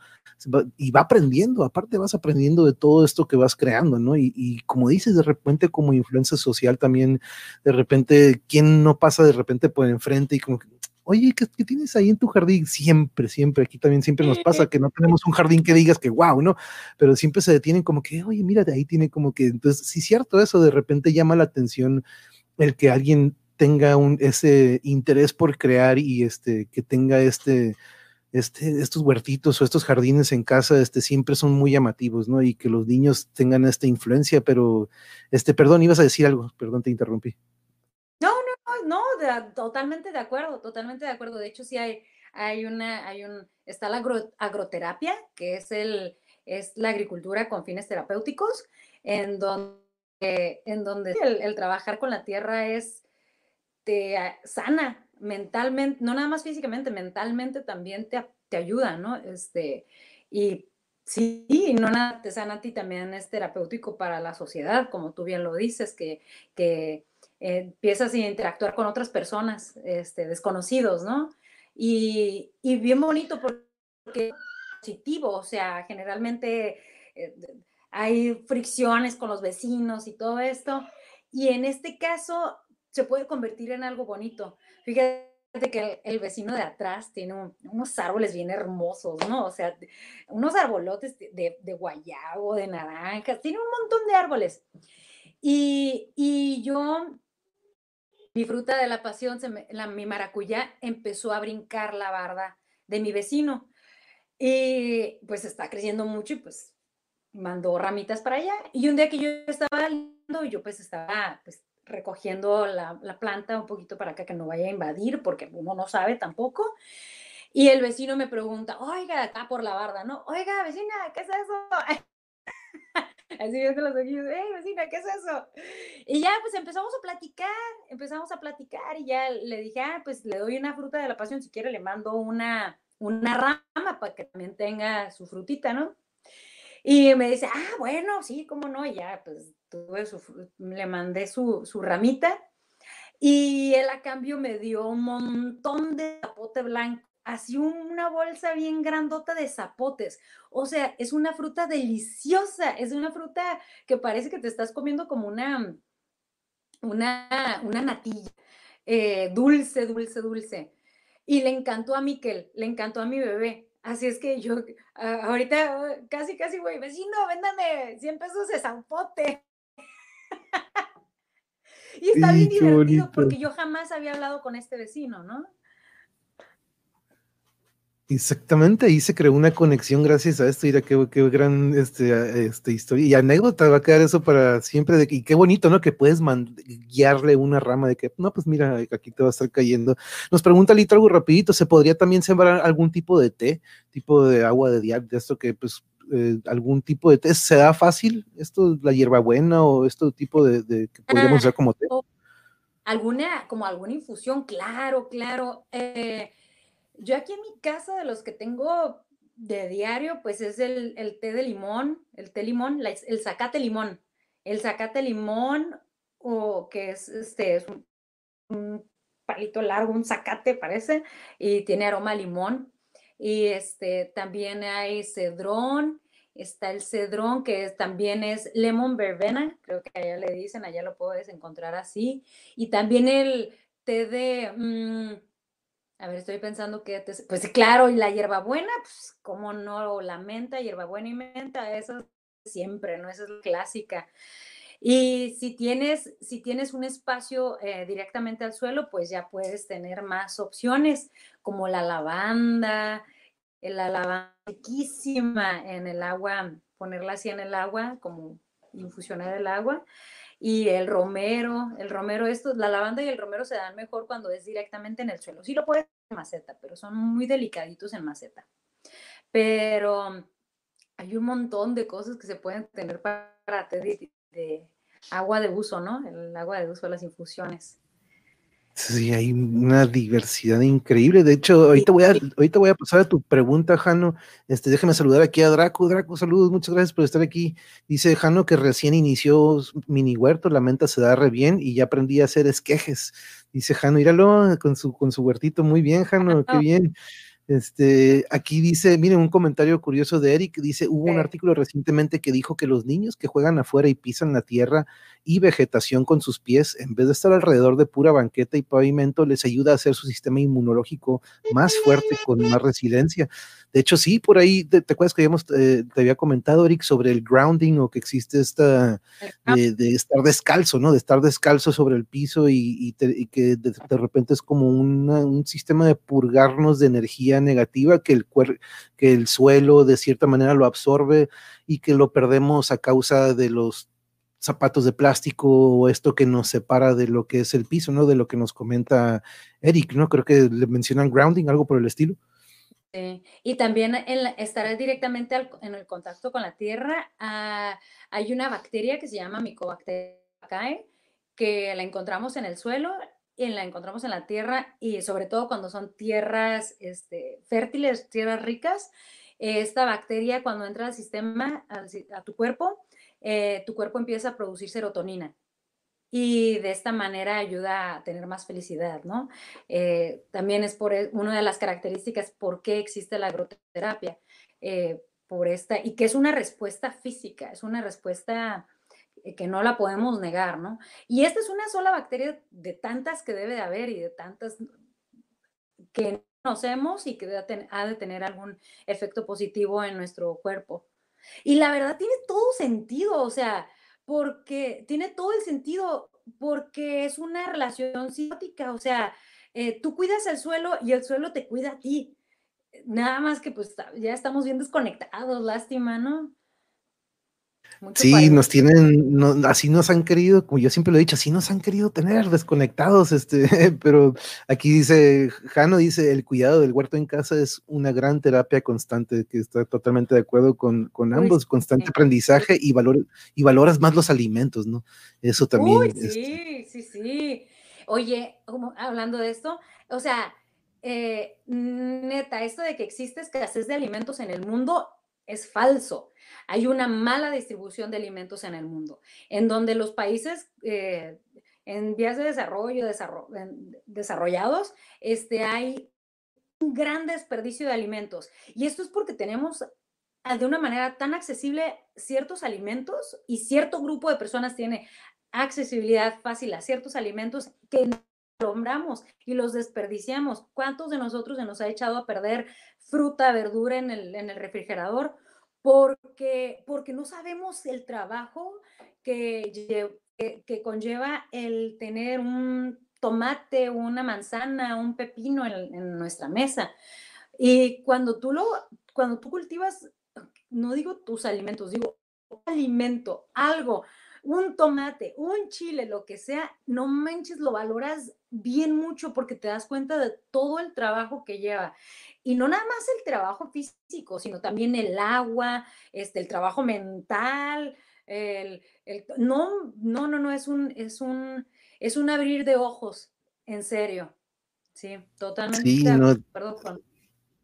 va, y va aprendiendo, aparte vas aprendiendo de todo esto que vas creando, ¿no? Y, y como dices, de repente como influencia social también, de repente, ¿quién no pasa de repente por enfrente y como oye, ¿qué, tienes ahí en tu jardín? Siempre, siempre, aquí también siempre nos pasa que no tenemos un jardín que digas que wow, ¿no? Pero siempre se detienen como que, oye, mira, de ahí tiene como que, entonces, sí, cierto, eso de repente llama la atención el que alguien tenga un, ese interés por crear y este, que tenga este, este, estos huertitos o estos jardines en casa, este, siempre son muy llamativos, ¿no? Y que los niños tengan esta influencia, pero, este, perdón, ibas a decir algo, perdón, te interrumpí no, totalmente de acuerdo, totalmente de acuerdo. De hecho, sí hay, hay una, hay un, está la agroterapia, que es el, es la agricultura con fines terapéuticos, en donde, en donde el, trabajar con la tierra es, te sana mentalmente, no nada más físicamente, mentalmente también te, te ayuda, ¿no? Este, y Sí, no nada te sana a ti, también es terapéutico para la sociedad, como tú bien lo dices, que, que empiezas a interactuar con otras personas, este, desconocidos, ¿no? Y, y bien bonito porque positivo, o sea, generalmente eh, hay fricciones con los vecinos y todo esto, y en este caso se puede convertir en algo bonito. Fíjate que el, vecino de atrás tiene unos árboles bien hermosos, ¿no? O sea, unos arbolotes de, de, guayabo, de naranjas, tiene un montón de árboles. Y, y yo mi fruta de la pasión, la, mi maracuyá, empezó a brincar la barda de mi vecino. Y pues está creciendo mucho y pues mandó ramitas para allá. Y un día que yo estaba yo pues estaba pues, recogiendo la, la, planta un poquito para acá que no vaya a invadir, porque uno no sabe tampoco. Y el vecino me pregunta, oiga, acá por la barda, ¿no? Oiga, vecina, ¿qué es eso? [laughs] Así viendo los ojillos, ¡eh, vecina, qué es eso! Y ya, pues empezamos a platicar, empezamos a platicar y ya le dije, ah, pues le doy una fruta de la pasión, si quiere le mando una, una rama para que también tenga su frutita, ¿no? Y me dice, ah, bueno, sí, cómo no, ya, pues le mandé su, su ramita y él a cambio me dio un montón de zapote blanco así una bolsa bien grandota de zapotes. O sea, es una fruta deliciosa, es una fruta que parece que te estás comiendo como una, una, una natilla, eh, dulce, dulce, dulce. Y le encantó a Miquel, le encantó a mi bebé. Así es que yo ahorita casi, casi voy, vecino, véndame 100 pesos de zapote. [laughs] y está bien divertido porque yo jamás había hablado con este vecino, ¿no? Exactamente, ahí se creó una conexión gracias a esto. Mira qué, qué gran este, este, historia y anécdota va a quedar eso para siempre. De, y qué bonito, ¿no? Que puedes guiarle una rama de que, no, pues mira, aquí te va a estar cayendo. Nos pregunta Lito algo rapidito, ¿se podría también sembrar algún tipo de té, tipo de agua de dial, de esto que pues eh, algún tipo de té? ¿Se da fácil esto, la hierbabuena o esto tipo de, de que podríamos usar como té? Alguna, como alguna infusión, claro, claro. Eh, yo aquí en mi casa, de los que tengo de diario, pues es el, té de limón, el té limón, el zacate limón. El zacate limón, o que es este, es un, palito largo, un zacate parece, y tiene aroma a limón. Y este, también hay cedrón, está el cedrón, que también es lemon verbena, creo que allá le dicen, allá lo puedes encontrar así. Y también el té de... Mm, a ver, estoy pensando que, pues claro, y la hierbabuena, pues cómo no, la menta, hierbabuena y menta, eso siempre, ¿no? Esa es la clásica. Y si tienes, si tienes un espacio eh, directamente al suelo, pues ya puedes tener más opciones, como la lavanda, la lavanda riquísima en el agua, ponerla así en el agua, como infusionar el agua y el romero, el romero, esto, la lavanda y el romero se dan mejor cuando es directamente en el suelo. Sí lo puedes en maceta, pero son muy delicaditos en maceta. Pero hay un montón de cosas que se pueden tener para, de, de agua de uso, ¿no? El agua de uso las infusiones. Sí, hay una diversidad increíble. De hecho, ahorita voy a, ahorita voy a pasar a tu pregunta, Jano. Este, déjame saludar aquí a Draco. Draco, saludos, muchas gracias por estar aquí. Dice Jano que recién inició mini huerto, la menta se da re bien y ya aprendí a hacer esquejes. Dice Jano, míralo con su, con su huertito, muy bien, Jano, qué [laughs] bien. Este, aquí dice, miren, un comentario curioso de Eric, dice, hubo un artículo recientemente que dijo que los niños que juegan afuera y pisan la tierra y vegetación con sus pies, en vez de estar alrededor de pura banqueta y pavimento, les ayuda a hacer su sistema inmunológico más fuerte, con más resiliencia. De hecho, sí, por ahí, ¿te, acuerdas que habíamos, eh, te había comentado, Eric, sobre el grounding o que existe esta, de, estar descalzo, ¿no? De estar descalzo sobre el piso y, que de, repente es como un sistema de purgarnos de energía negativa que el, que el suelo de cierta manera lo absorbe y que lo perdemos a causa de los zapatos de plástico o esto que nos separa de lo que es el piso, ¿no? De lo que nos comenta Eric, ¿no? Creo que le mencionan grounding, algo por el estilo. Y también estar directamente en el contacto con la tierra. Ah, hay una bacteria que se llama Mycobacterium que la encontramos en el suelo y la encontramos en la tierra y sobre todo cuando son tierras este, fértiles, tierras ricas. Esta bacteria cuando entra al sistema, a, tu cuerpo, eh, tu cuerpo empieza a producir serotonina y de esta manera ayuda a tener más felicidad, ¿no? Eh, también es por e, una de las características por qué existe la agroterapia, eh, por esta, y que es una respuesta física, es una respuesta que no la podemos negar, ¿no? Y esta es una sola bacteria de tantas que debe de haber y de tantas que conocemos y que ha de tener algún efecto positivo en nuestro cuerpo. Y la verdad tiene todo sentido, o sea, porque tiene todo el sentido, porque es una relación simbiótica, o sea, eh, tú cuidas el suelo y el suelo te cuida a ti. Nada más que pues ya estamos bien desconectados, lástima, ¿no? Sí, nos tienen, así nos han querido, como yo siempre lo he dicho, así nos han querido tener desconectados, este, [laughs] pero aquí dice, Jano dice, el cuidado del huerto en casa es una gran terapia constante, que está totalmente de acuerdo con, ambos, constante aprendizaje y, valor, y valoras más los alimentos, ¿no? Eso también. sí, este sí, sí. Oye, hablando de esto, o sea, eh, neta, esto de que existe escasez de alimentos en el mundo es falso. Hay una mala distribución de alimentos en el mundo, en donde los países eh, en vías de desarrollo, desarrollados, este, hay un gran desperdicio de alimentos. Y esto es porque tenemos ah, de una manera tan accesible ciertos alimentos y cierto grupo de personas tiene accesibilidad fácil a ciertos alimentos que y los desperdiciamos. ¿Cuántos de nosotros se nos ha echado a perder fruta, verdura en el, en refrigerador porque, porque no sabemos el trabajo que, que, conlleva el tener un tomate, una manzana, un pepino en, nuestra mesa. Y cuando tú lo, cuando tú cultivas, no digo tus alimentos, digo alimento, algo, un tomate, un chile, lo que sea, no manches, lo valoras bien mucho porque te das cuenta de todo el trabajo que lleva. Y no nada más el trabajo físico, sino también el agua, este, el trabajo mental, el, no, no, no, no, es un, es un, es un abrir de ojos, en serio. Sí, totalmente Sí, no, con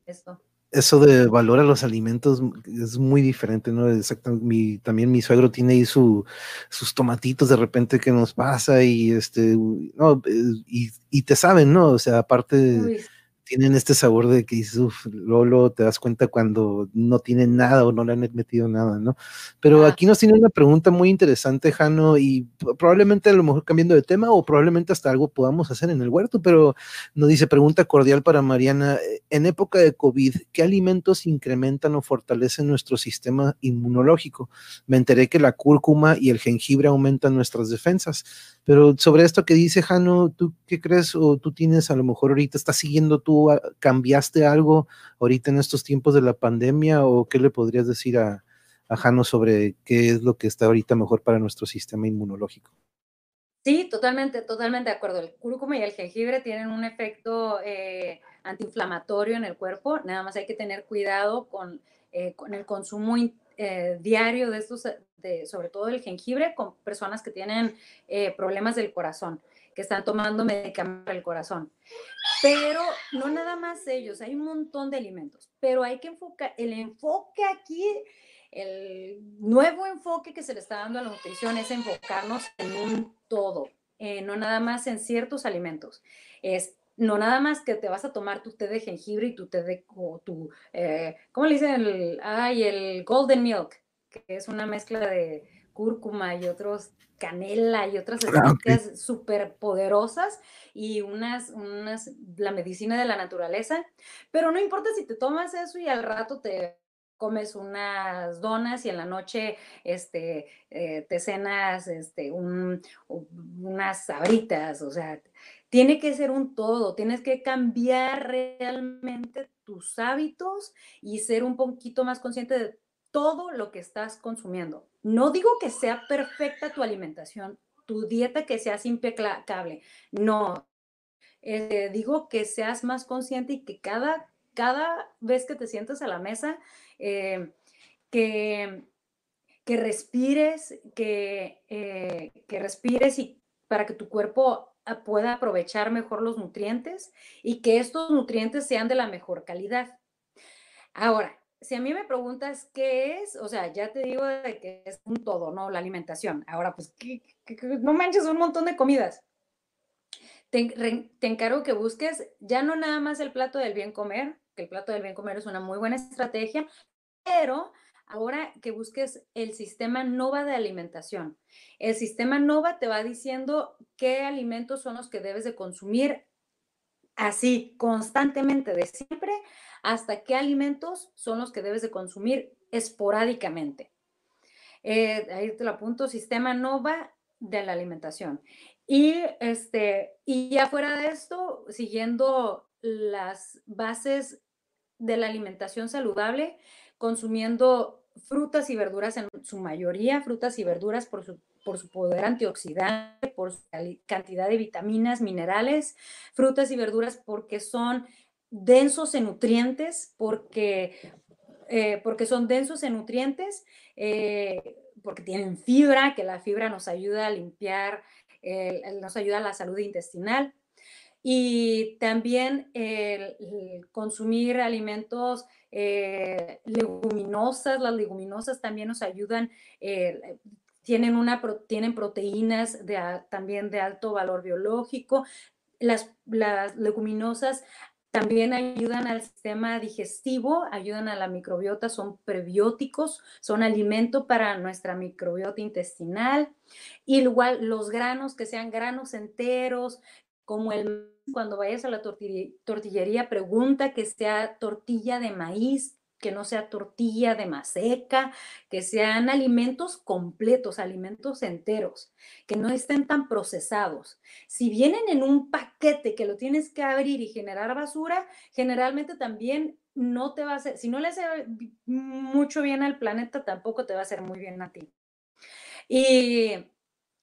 esto. Eso de valor a los alimentos es muy diferente, ¿no? Exacto, mi, también mi suegro tiene ahí su, sus tomatitos de repente que nos pasa y este, no, eh, y, y te saben, ¿no? O sea, aparte tienen este sabor de que dices, uf, luego, luego te das cuenta cuando no tienen nada o no le han metido nada, ¿no? Pero ah, aquí nos tiene una pregunta muy interesante, Jano, y probablemente a lo mejor cambiando de tema o probablemente hasta algo podamos hacer en el huerto, pero nos dice, pregunta cordial para Mariana, eh, en época de COVID, ¿qué alimentos incrementan o fortalecen nuestro sistema inmunológico? Me enteré que la cúrcuma y el jengibre aumentan nuestras defensas. Pero sobre esto que dice Jano, ¿tú qué crees? O tú tienes a lo mejor ahorita, estás siguiendo tú, a- cambiaste algo ahorita en estos tiempos de la pandemia o qué le podrías decir a, a Jano sobre qué es lo que está ahorita mejor para nuestro sistema inmunológico? Sí, totalmente, totalmente de acuerdo. El cúrcuma y el jengibre tienen un efecto eh, antiinflamatorio en el cuerpo. Nada más hay que tener cuidado con, eh, con el consumo eh, diario de estos, sobre todo el jengibre, con personas que tienen problemas del corazón, que están tomando medicamentos para el corazón. Pero no nada más ellos, hay un montón de alimentos, pero hay que enfocar, el enfoque aquí, el nuevo enfoque que se le está dando a la nutrición es enfocarnos en un todo, eh, no nada más en ciertos alimentos. Es no nada más que te vas a tomar tu té de jengibre y tu té de, o tu, eh, ¿cómo le dicen? El, ay, el golden milk, que es una mezcla de cúrcuma y otros canela y otras Ah, ok. especias súper poderosas y unas, unas, la medicina de la naturaleza, pero no importa si te tomas eso y al rato te comes unas donas y en la noche este, eh, te cenas este, un, unas sabritas, o sea, tiene que ser un todo, tienes que cambiar realmente tus hábitos y ser un poquito más consciente de todo lo que estás consumiendo. No digo que sea perfecta tu alimentación, tu dieta que seas impecable, no, eh, digo que seas más consciente y que cada, cada vez que te sientas a la mesa, eh, que, que respires, que, eh, que respires y para que tu cuerpo ah, pueda aprovechar mejor los nutrientes y que estos nutrientes sean de la mejor calidad. Ahora, si a mí me preguntas qué es, o sea, ya te digo de que es un todo, ¿no? La alimentación. Ahora, pues, ¿qué- qué- qué? no manches un montón de comidas te, re- te encargo que busques ya no nada más el plato del bien comer, que el plato del bien comer es una muy buena estrategia, pero ahora que busques el sistema NOVA de alimentación. El sistema NOVA te va diciendo qué alimentos son los que debes de consumir así constantemente de siempre hasta qué alimentos son los que debes de consumir esporádicamente. Eh, ahí te lo apunto, sistema NOVA de la alimentación. Y, este, y ya fuera de esto, siguiendo las bases de la alimentación saludable, consumiendo frutas y verduras en su mayoría, frutas y verduras por su, por su poder antioxidante, por su cantidad de vitaminas, minerales, frutas y verduras porque son densos en nutrientes, porque, eh, porque son densos en nutrientes, eh, porque tienen fibra, que la fibra nos ayuda a limpiar, nos ayuda a la salud intestinal. Y también consumir alimentos eh, leguminosas, las leguminosas también nos ayudan, tienen, una, tienen proteínas también de alto valor biológico. Las, las leguminosas también ayudan al sistema digestivo, ayudan a la microbiota, son prebióticos, son alimento para nuestra microbiota intestinal. Y igual los granos, que sean granos enteros, como el cuando vayas a la tortillería, tortillería, pregunta que sea tortilla de maíz, que no sea tortilla de maseca, que sean alimentos completos, alimentos enteros, que no estén tan procesados. Si vienen en un paquete que lo tienes que abrir y generar basura, generalmente también no te va a hacer, si no le hace mucho bien al planeta, tampoco te va a hacer muy bien a ti. Y,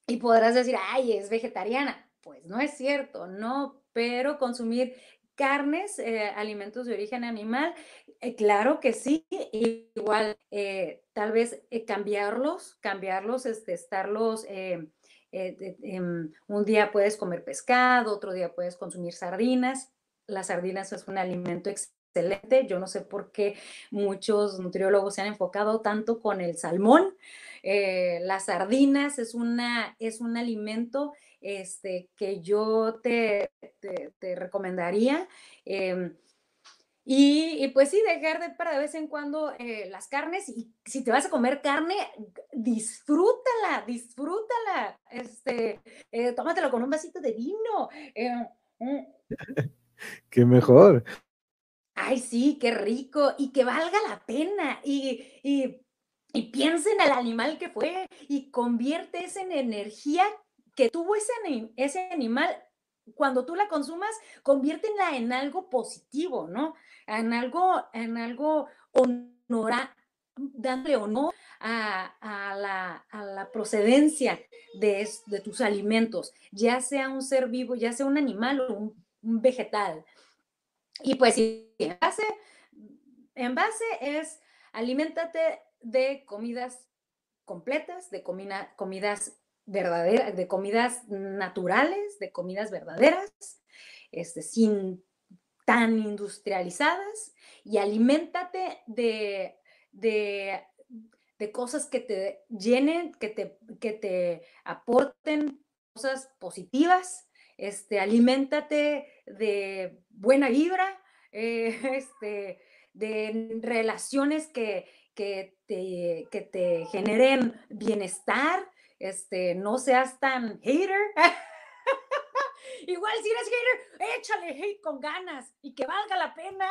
y podrás decir, ay, es vegetariana. Pues no es cierto, no, pero consumir carnes, eh, alimentos de origen animal, eh, claro que sí, igual eh, tal vez cambiarlos, cambiarlos, este, estarlos, em, un día puedes comer pescado, otro día puedes consumir sardinas, las sardinas es un alimento excelente, yo no sé por qué muchos nutriólogos se han enfocado tanto con el salmón, las sardinas es, una, es un alimento este, que yo te, te, recomendaría. Em, y, pues sí, dejar de para de vez en cuando eh, las carnes y si te vas a comer carne, disfrútala, disfrútala, este, eh, tómatelo con un vasito de vino. Eh, mm. [laughs] qué mejor. Ay, sí, qué rico y que valga la pena y, y, y piensa en el animal que fue y convierte en energía que tuvo ese, ese animal, cuando tú la consumas, conviértela en algo positivo, ¿no? En algo, en algo honora, dándole honor a, la, procedencia de, de, tus alimentos, ya sea un ser vivo, ya sea un animal o un, vegetal. Y pues en base, en base es aliméntate de comidas completas, de comidas de comidas naturales, de comidas verdaderas, este, sin tan industrializadas, y aliméntate de, de, de, cosas que te llenen, que te, que te aporten cosas positivas, este, aliméntate de buena vibra, [laughs] este, de relaciones que, que, te, que te generen bienestar, este, no seas tan hater. [laughs] Igual si eres hater, échale hate con ganas y que valga la pena.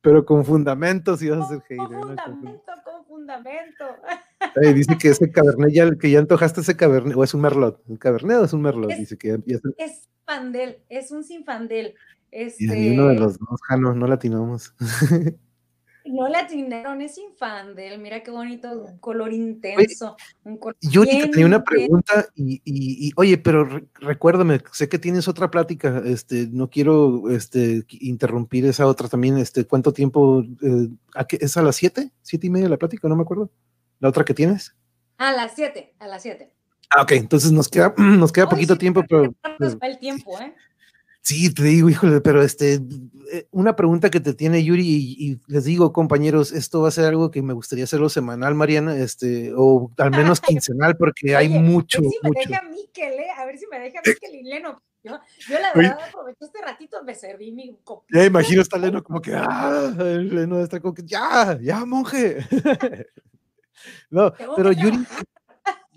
Pero con fundamento si vas a ser hater. Con fundamento, con fundamento. dice que ese [laughs] cabernet, ya, que ya antojaste ese cabernet, o es un merlot. ¿Un cabernet o es un merlot? Es, dice que es fandel, es un sinfandel. Este... Y uno de los dos, Jano, no latinamos. [laughs] No le atinaron, es infandel, mira qué bonito, un color intenso. yo tenía una pregunta y, oye, pero recuérdame, sé que tienes otra plática, este, no quiero este, interrumpir esa otra también, este, ¿cuánto tiempo? Eh, ¿Es a las siete? ¿Siete y media la plática? No me acuerdo. ¿La otra que tienes? A las siete, a las siete. Ah, ok, entonces nos queda, [clears throat] nos queda poquito tiempo, pero... el tiempo, ¿eh? Sí, te digo, híjole, pero este, eh, una pregunta que te tiene Yuri, y, les digo, compañeros, esto va a ser algo que me gustaría hacerlo semanal, Mariana, este, o al menos [laughs] quincenal, porque hay mucho. A ver si me deja Miquel, ¿eh? a ver si me deja Miquel y Leno. Yo, yo la verdad aproveché este ratito, me serví mi copia. Ya imagino está Leno como que, ah, Leno está como que, ya, ya, monje. [laughs] [laughs] no, pero Yuri,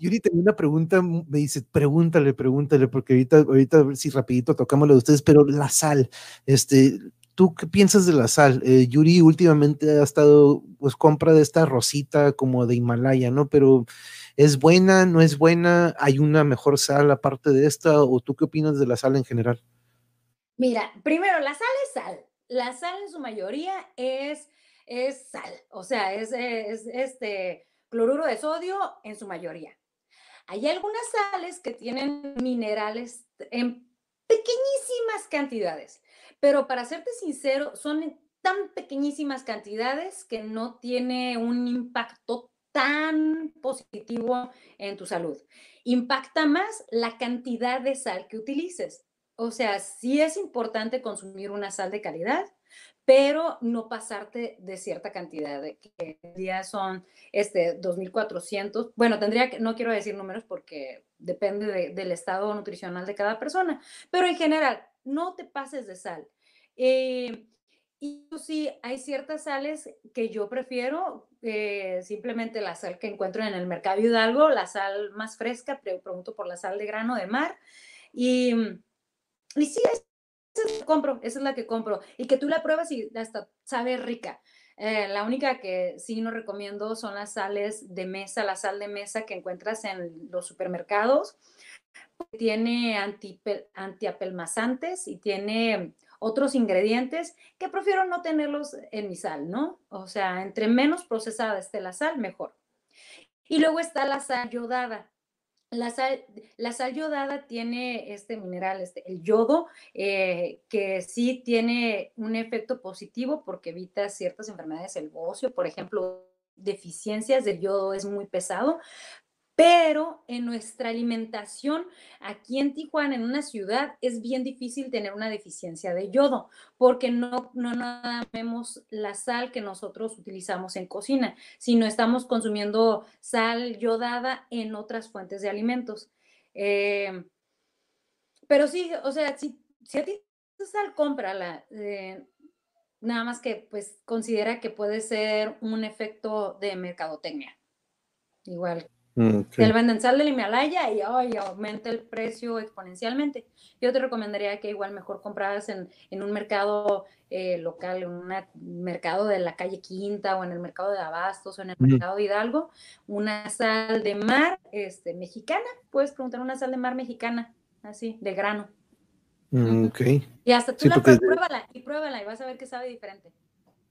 Yuri tenía una pregunta, me dice, pregúntale, pregúntale, porque ahorita, ahorita a ver si rapidito tocamos lo de ustedes, pero la sal, este, ¿tú qué piensas de la sal? Eh, Yuri últimamente ha estado, pues compra de esta rosita como de Himalaya, ¿no? Pero ¿es buena, no es buena? ¿Hay una mejor sal aparte de esta? ¿O tú qué opinas de la sal en general? Mira, primero, la sal es sal. La sal en su mayoría es, es sal, o sea, es, es este cloruro de sodio en su mayoría. Hay algunas sales que tienen minerales en pequeñísimas cantidades, pero para serte sincero, son tan pequeñísimas cantidades que no tiene un impacto tan positivo en tu salud. Impacta más la cantidad de sal que utilices. O sea, sí es importante consumir una sal de calidad, pero no pasarte de cierta cantidad, de que día son este 2.400. Bueno, tendría que, no quiero decir números porque depende del estado nutricional de cada persona, pero en general, no te pases de sal. Eh, y sí, hay ciertas sales que yo prefiero, eh, simplemente la sal que encuentro en el mercado Hidalgo, la sal más fresca, pregunto por la sal de grano de mar. Y, y sí, es esa compro, esa es la que compro. Y que tú la pruebas y hasta sabe rica. Eh, la única que sí no recomiendo son las sales de mesa, la sal de mesa que encuentras en los supermercados. Tiene anti, antiapelmazantes y tiene otros ingredientes que prefiero no tenerlos en mi sal, ¿no? O sea, entre menos procesada esté la sal, mejor. Y luego está la sal yodada. La sal, la sal yodada tiene este mineral, este, el yodo, eh, que sí tiene un efecto positivo porque evita ciertas enfermedades, el bocio, por ejemplo, deficiencias del yodo es muy pesado, pero en nuestra alimentación, aquí en Tijuana, en una ciudad, es bien difícil tener una deficiencia de yodo, porque no, no nada vemos la sal que nosotros utilizamos en cocina, sino estamos consumiendo sal yodada en otras fuentes de alimentos. Eh, pero sí, o sea, si, si a ti sal, cómprala. Eh, nada más que pues considera que puede ser un efecto de mercadotecnia. Igual Mm, el venden sal del Himalaya y aumenta el precio exponencialmente. Yo te recomendaría que igual mejor compraras en, un mercado eh, local, en un mercado de la calle Quinta o en el mercado de Abastos o en el mercado de Hidalgo, una sal de mar este, mexicana. Puedes preguntar una sal de mar mexicana, así, de grano. Mm, ok. Y hasta tú la pruébala y pruébala y vas a ver que sabe diferente.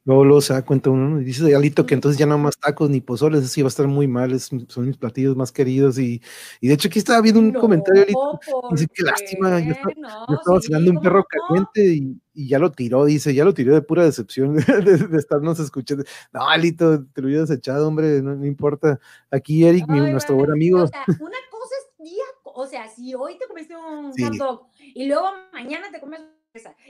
Luego, luego se da cuenta uno y dice Alito que entonces ya no más tacos ni pozoles, eso sí va a estar muy mal, son mis platillos más queridos y, y de hecho aquí estaba viendo un comentario Alito, dice que lástima, yo estaba, cenando un perro caliente y, y, ya lo tiró, dice, ya lo tiró de pura decepción [laughs] de, estarnos escuchando. No, Alito, te lo hubieras echado, hombre, no, importa. Aquí Eric, nuestro buen amigo. O sea, una cosa es día, o sea, si hoy te comiste un hot dog y luego mañana te comes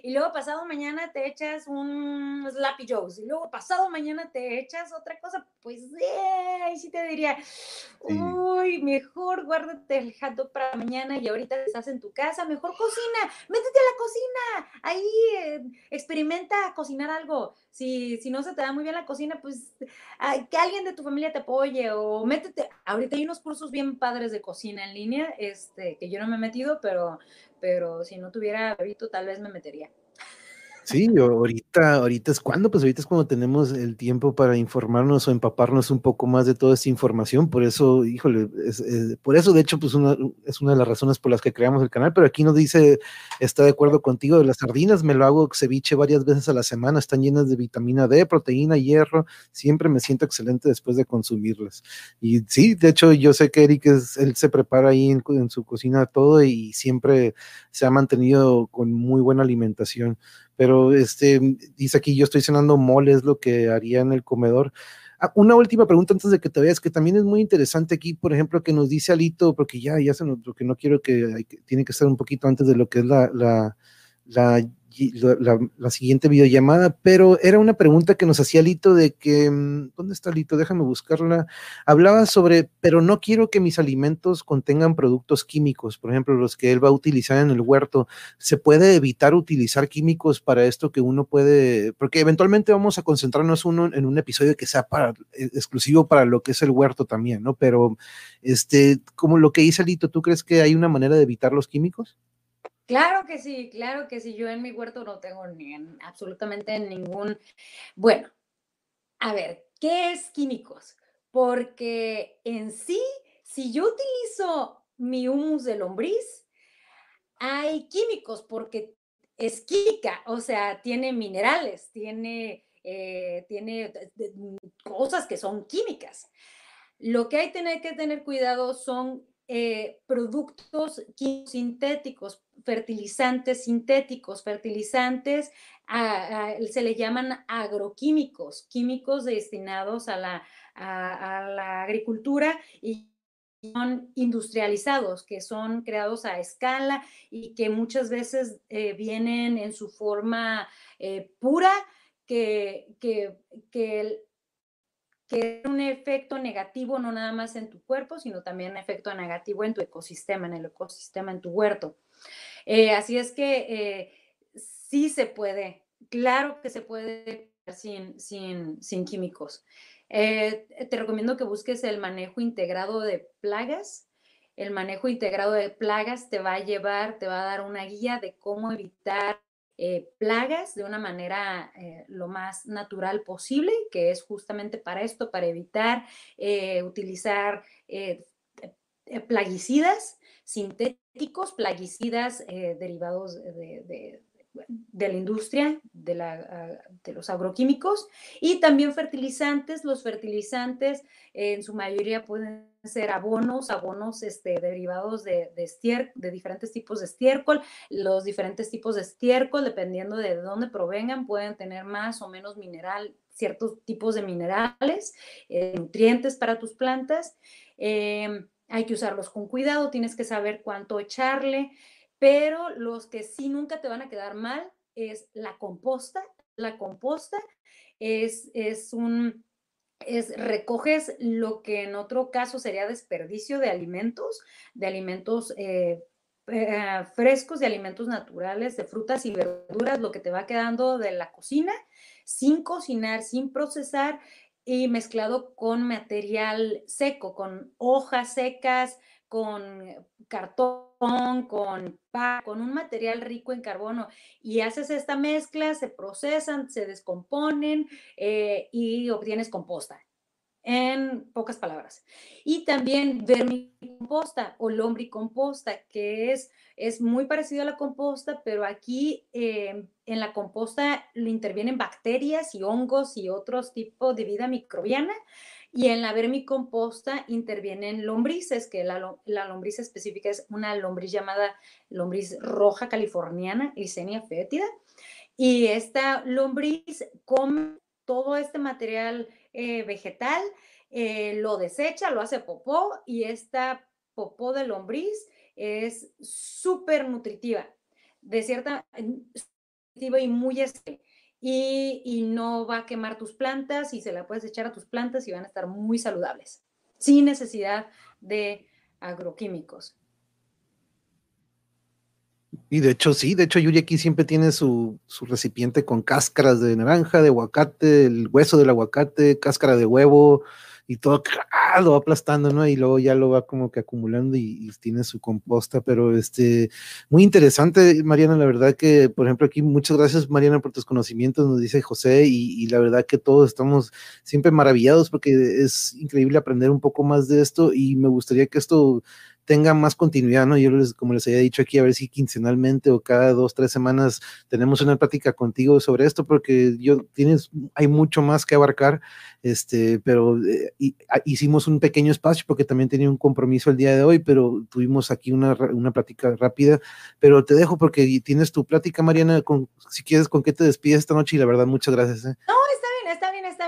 y luego pasado mañana te echas un Slappy Joe's y luego pasado mañana te echas otra cosa, pues eh, ahí sí te diría, uy, mejor guárdate el hot dog para mañana y ahorita estás en tu casa, mejor cocina, métete a la cocina, ahí eh, experimenta cocinar algo. Si, si no se te da muy bien la cocina, pues que alguien de tu familia te apoye o métete. Ahorita hay unos cursos bien padres de cocina en línea, este, que yo no me he metido, pero pero si no tuviera bebito, tal vez me metería. Sí, ahorita, ahorita es cuando, pues ahorita es cuando tenemos el tiempo para informarnos o empaparnos un poco más de toda esta información. Por eso, híjole, por eso de hecho, pues una, es una de las razones por las que creamos el canal. Pero aquí nos dice, está de acuerdo contigo, de las sardinas me lo hago ceviche varias veces a la semana, están llenas de vitamina D, proteína, hierro. Siempre me siento excelente después de consumirlas. Y sí, de hecho, yo sé que Eric es, él se prepara ahí en su cocina todo y siempre se ha mantenido con muy buena alimentación pero este, dice aquí, yo estoy cenando mole, es lo que haría en el comedor. Ah, una última pregunta antes de que te veas, que también es muy interesante aquí, por ejemplo, que nos dice Alito, porque ya, ya se nos, porque no quiero que, tiene que estar un poquito antes de lo que es la, la, la la, siguiente videollamada, pero era una pregunta que nos hacía Lito de que, mm, ¿dónde está Lito? Déjame buscarla. Hablaba sobre, pero no quiero que mis alimentos contengan productos químicos, por ejemplo, los que él va a utilizar en el huerto. ¿Se puede evitar utilizar químicos para esto que uno puede, porque eventualmente vamos a concentrarnos uno en un episodio que sea para, eh, exclusivo para lo que es el huerto también, ¿no? Pero, este, como lo que dice Lito, ¿tú crees que hay una manera de evitar los químicos? Claro que sí, claro que sí. Yo en mi huerto no tengo ni absolutamente ningún. Bueno, a ver, ¿qué es químicos? Porque en sí, si yo utilizo mi humus de lombriz, hay químicos porque es química, o sea, tiene minerales, tiene, eh, tiene cosas que son químicas. Lo que hay que tener cuidado son eh, productos sintéticos, fertilizantes sintéticos, fertilizantes, se le llaman agroquímicos, químicos destinados a la, a, la agricultura y son industrializados, que son creados a escala y que muchas veces eh, vienen en su forma eh, pura, que, que, que que un efecto negativo no nada más en tu cuerpo, sino también un efecto negativo en tu ecosistema, en el ecosistema, en tu huerto. Eh, así es que eh, sí se puede, claro que se puede sin, sin, sin químicos. Eh, te recomiendo que busques el manejo integrado de plagas. El manejo integrado de plagas te va a llevar, te va a dar una guía de cómo evitar eh, plagas de una manera eh, lo más natural posible, que es justamente para esto, para evitar eh, utilizar plaguicidas sintéticos, plaguicidas derivados de, de la industria de, la, ah, de, los agroquímicos y también fertilizantes. Los fertilizantes en su mayoría pueden ser abonos, abonos este, derivados de, de, de diferentes tipos de estiércol. Los diferentes tipos de estiércol, dependiendo de dónde provengan, pueden tener más o menos mineral, ciertos tipos de minerales, eh, nutrientes para tus plantas. Em, hay que usarlos con cuidado, tienes que saber cuánto echarle, pero los que sí nunca te van a quedar mal es la composta. La composta es, es un, es recoges lo que en otro caso sería desperdicio de alimentos, de alimentos eh, eh, frescos, de alimentos naturales, de frutas y verduras, lo que te va quedando de la cocina, sin cocinar, sin procesar y mezclado con material seco, con hojas secas, con cartón, con con un material rico en carbono y haces esta mezcla, se procesan, se descomponen eh, y obtienes composta en pocas palabras. Y también vermicomposta o lombricomposta, que es, es muy parecido a la composta, pero aquí eh, en la composta intervienen bacterias y hongos y otros tipos de vida microbiana. Y en la vermicomposta intervienen lombrices, que la, la lombriz específica es una lombriz llamada lombriz roja californiana, Licenia fétida. Y esta lombriz come todo este material eh, vegetal, eh, lo desecha, lo hace popó y esta popó de lombriz es súper nutritiva, de cierta y muy y, no va a quemar tus plantas y se la puedes echar a tus plantas y van a estar muy saludables, sin necesidad de agroquímicos. Y de hecho, sí, de hecho, Yuri aquí siempre tiene su, su, recipiente con cáscaras de naranja, de aguacate, el hueso del aguacate, cáscara de huevo y todo ¡ah! lo va aplastando, ¿no? Y luego ya lo va como que acumulando y, tiene su composta, pero este, muy interesante, Mariana, la verdad que, por ejemplo, aquí muchas gracias, Mariana, por tus conocimientos, nos dice José, y, y la verdad que todos estamos siempre maravillados porque es increíble aprender un poco más de esto y me gustaría que esto tenga más continuidad, ¿no? Yo les, como les había dicho aquí, a ver si quincenalmente o cada dos, tres semanas tenemos una plática contigo sobre esto, porque yo tienes, hay mucho más que abarcar, este, pero eh, hicimos un pequeño espacio porque también tenía un compromiso el día de hoy, pero tuvimos aquí una, una plática rápida, pero te dejo porque tienes tu plática, Mariana, con, si quieres, con qué te despides esta noche y la verdad, muchas gracias. ¿eh? No, está bien,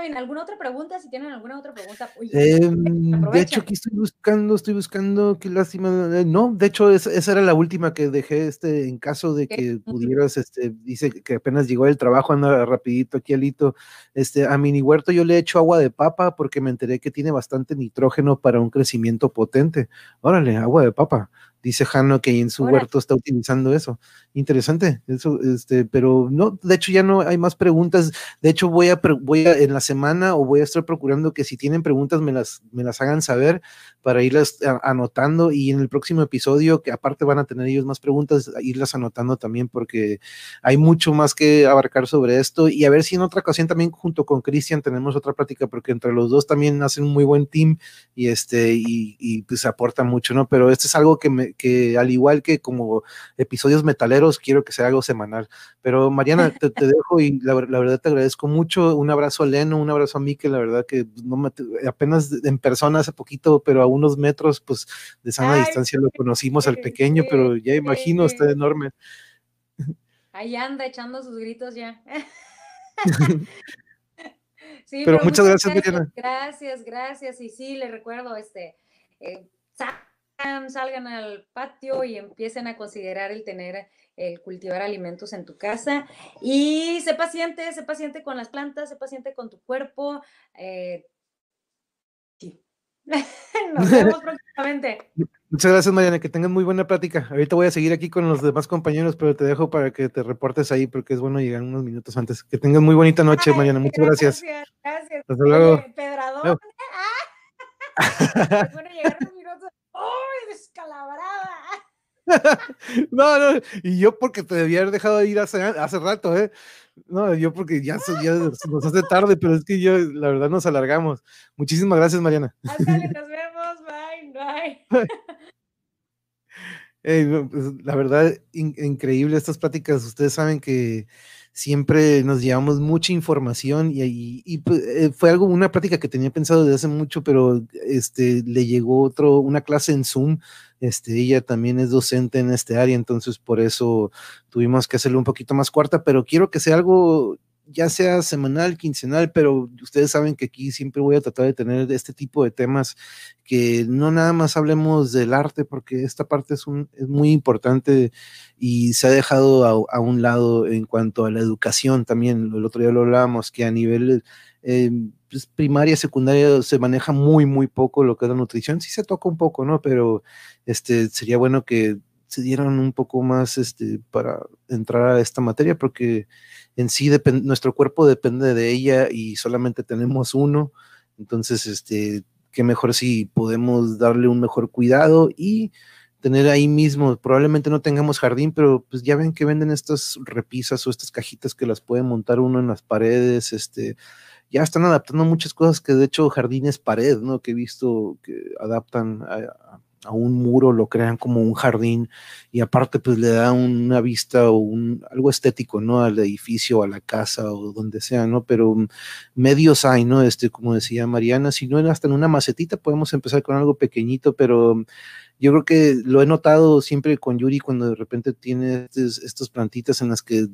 bien. ¿Alguna otra pregunta? Si tienen alguna otra pregunta. Em, de hecho, aquí estoy buscando, estoy buscando, qué lástima. Eh, no, de hecho, esa, era la última que dejé, este, en caso de que pudieras, este, dice que apenas llegó el trabajo, anda rapidito aquí alito. Este, a mini huerto yo le he hecho agua de papa porque me enteré que tiene bastante nitrógeno para un crecimiento potente. Órale, agua de papa dice Jano que en su huerto está utilizando eso. Interesante, eso, este, pero no, de hecho ya no hay más preguntas. De hecho, voy a, voy a en la semana o voy a estar procurando que si tienen preguntas me las, me las hagan saber para irlas anotando y en el próximo episodio, que aparte van a tener ellos más preguntas, irlas anotando también porque hay mucho más que abarcar sobre esto y a ver si en otra ocasión también junto con Cristian tenemos otra plática porque entre los dos también hacen un muy buen team y este, y, y pues aportan mucho, ¿no? Pero esto es algo que me, que, al igual que como episodios metaleros, quiero que sea algo semanal. Pero Mariana, te, [laughs] dejo y la, verdad te agradezco mucho. Un abrazo a Leno, un abrazo a mí, que la verdad que no me, apenas en persona hace poquito, pero a unos metros, pues de sana distancia lo conocimos al pequeño, pero ya imagino, está enorme. Ahí anda echando sus gritos ya. [laughs] [laughs] sí, pero, muchas gracias, Mariana. Gracias, gracias. Y sí, le recuerdo, este, eh, salgan al patio y empiecen a considerar el tener, el cultivar alimentos en tu casa. Y sé paciente, sé paciente con las plantas, sé paciente con tu cuerpo. Eh, sí. [laughs] Nos vemos [laughs] próximamente. Muchas gracias, Mariana. Que tengan muy buena plática. Ahorita voy a seguir aquí con los demás compañeros, pero te dejo para que te reportes ahí porque es bueno llegar unos minutos antes. Que tengan muy bonita noche, Mariana. Muchas gracias. Gracias. Hasta luego. Pedrador. Ah. [laughs] bueno llegar descalabrada. [laughs] no, no, y yo porque te debía haber dejado de ir hace, hace rato, ¿eh? No, yo porque ya, ya nos hace tarde, pero es que yo, la verdad, nos alargamos. Muchísimas gracias, Mariana. nos vemos, bye, bye. Pues, la verdad, increíble estas pláticas. Ustedes saben que siempre nos llevamos mucha información y, pues, eh, fue algo, una práctica que tenía pensado desde hace mucho, pero este, le llegó otro, una clase en Zoom. Este, ella también es docente en este área, entonces por eso tuvimos que hacerlo un poquito más corta, pero quiero que sea algo ya sea semanal, quincenal, pero ustedes saben que aquí siempre voy a tratar de tener este tipo de temas que no nada más hablemos del arte, porque esta parte es, un, es muy importante y se ha dejado a, un lado en cuanto a la educación también. El otro día lo hablábamos, que a nivel eh, pues, primaria, secundaria se maneja muy, muy poco lo que es la nutrición. Sí se toca un poco, ¿no? Pero este, sería bueno que se dieran un poco más este, para entrar a esta materia, porque en sí nuestro cuerpo depende de ella y solamente tenemos uno. Entonces, este, qué mejor si podemos darle un mejor cuidado y tener ahí mismo, probablemente no tengamos jardín, pero pues ya ven que venden estas repisas o estas cajitas que las puede montar uno en las paredes, este, ya están adaptando muchas cosas que de hecho jardín es pared, ¿no? Que he visto que adaptan a, a un muro, lo crean como un jardín y aparte pues le da una vista o un, algo estético, ¿no? Al edificio, a la casa o donde sea, ¿no? Pero mm, medios hay, ¿no? Este, como decía Mariana, si no hasta en una macetita podemos empezar con algo pequeñito, pero mm, yo creo que lo he notado siempre con Yuri cuando de repente tiene estas plantitas en las que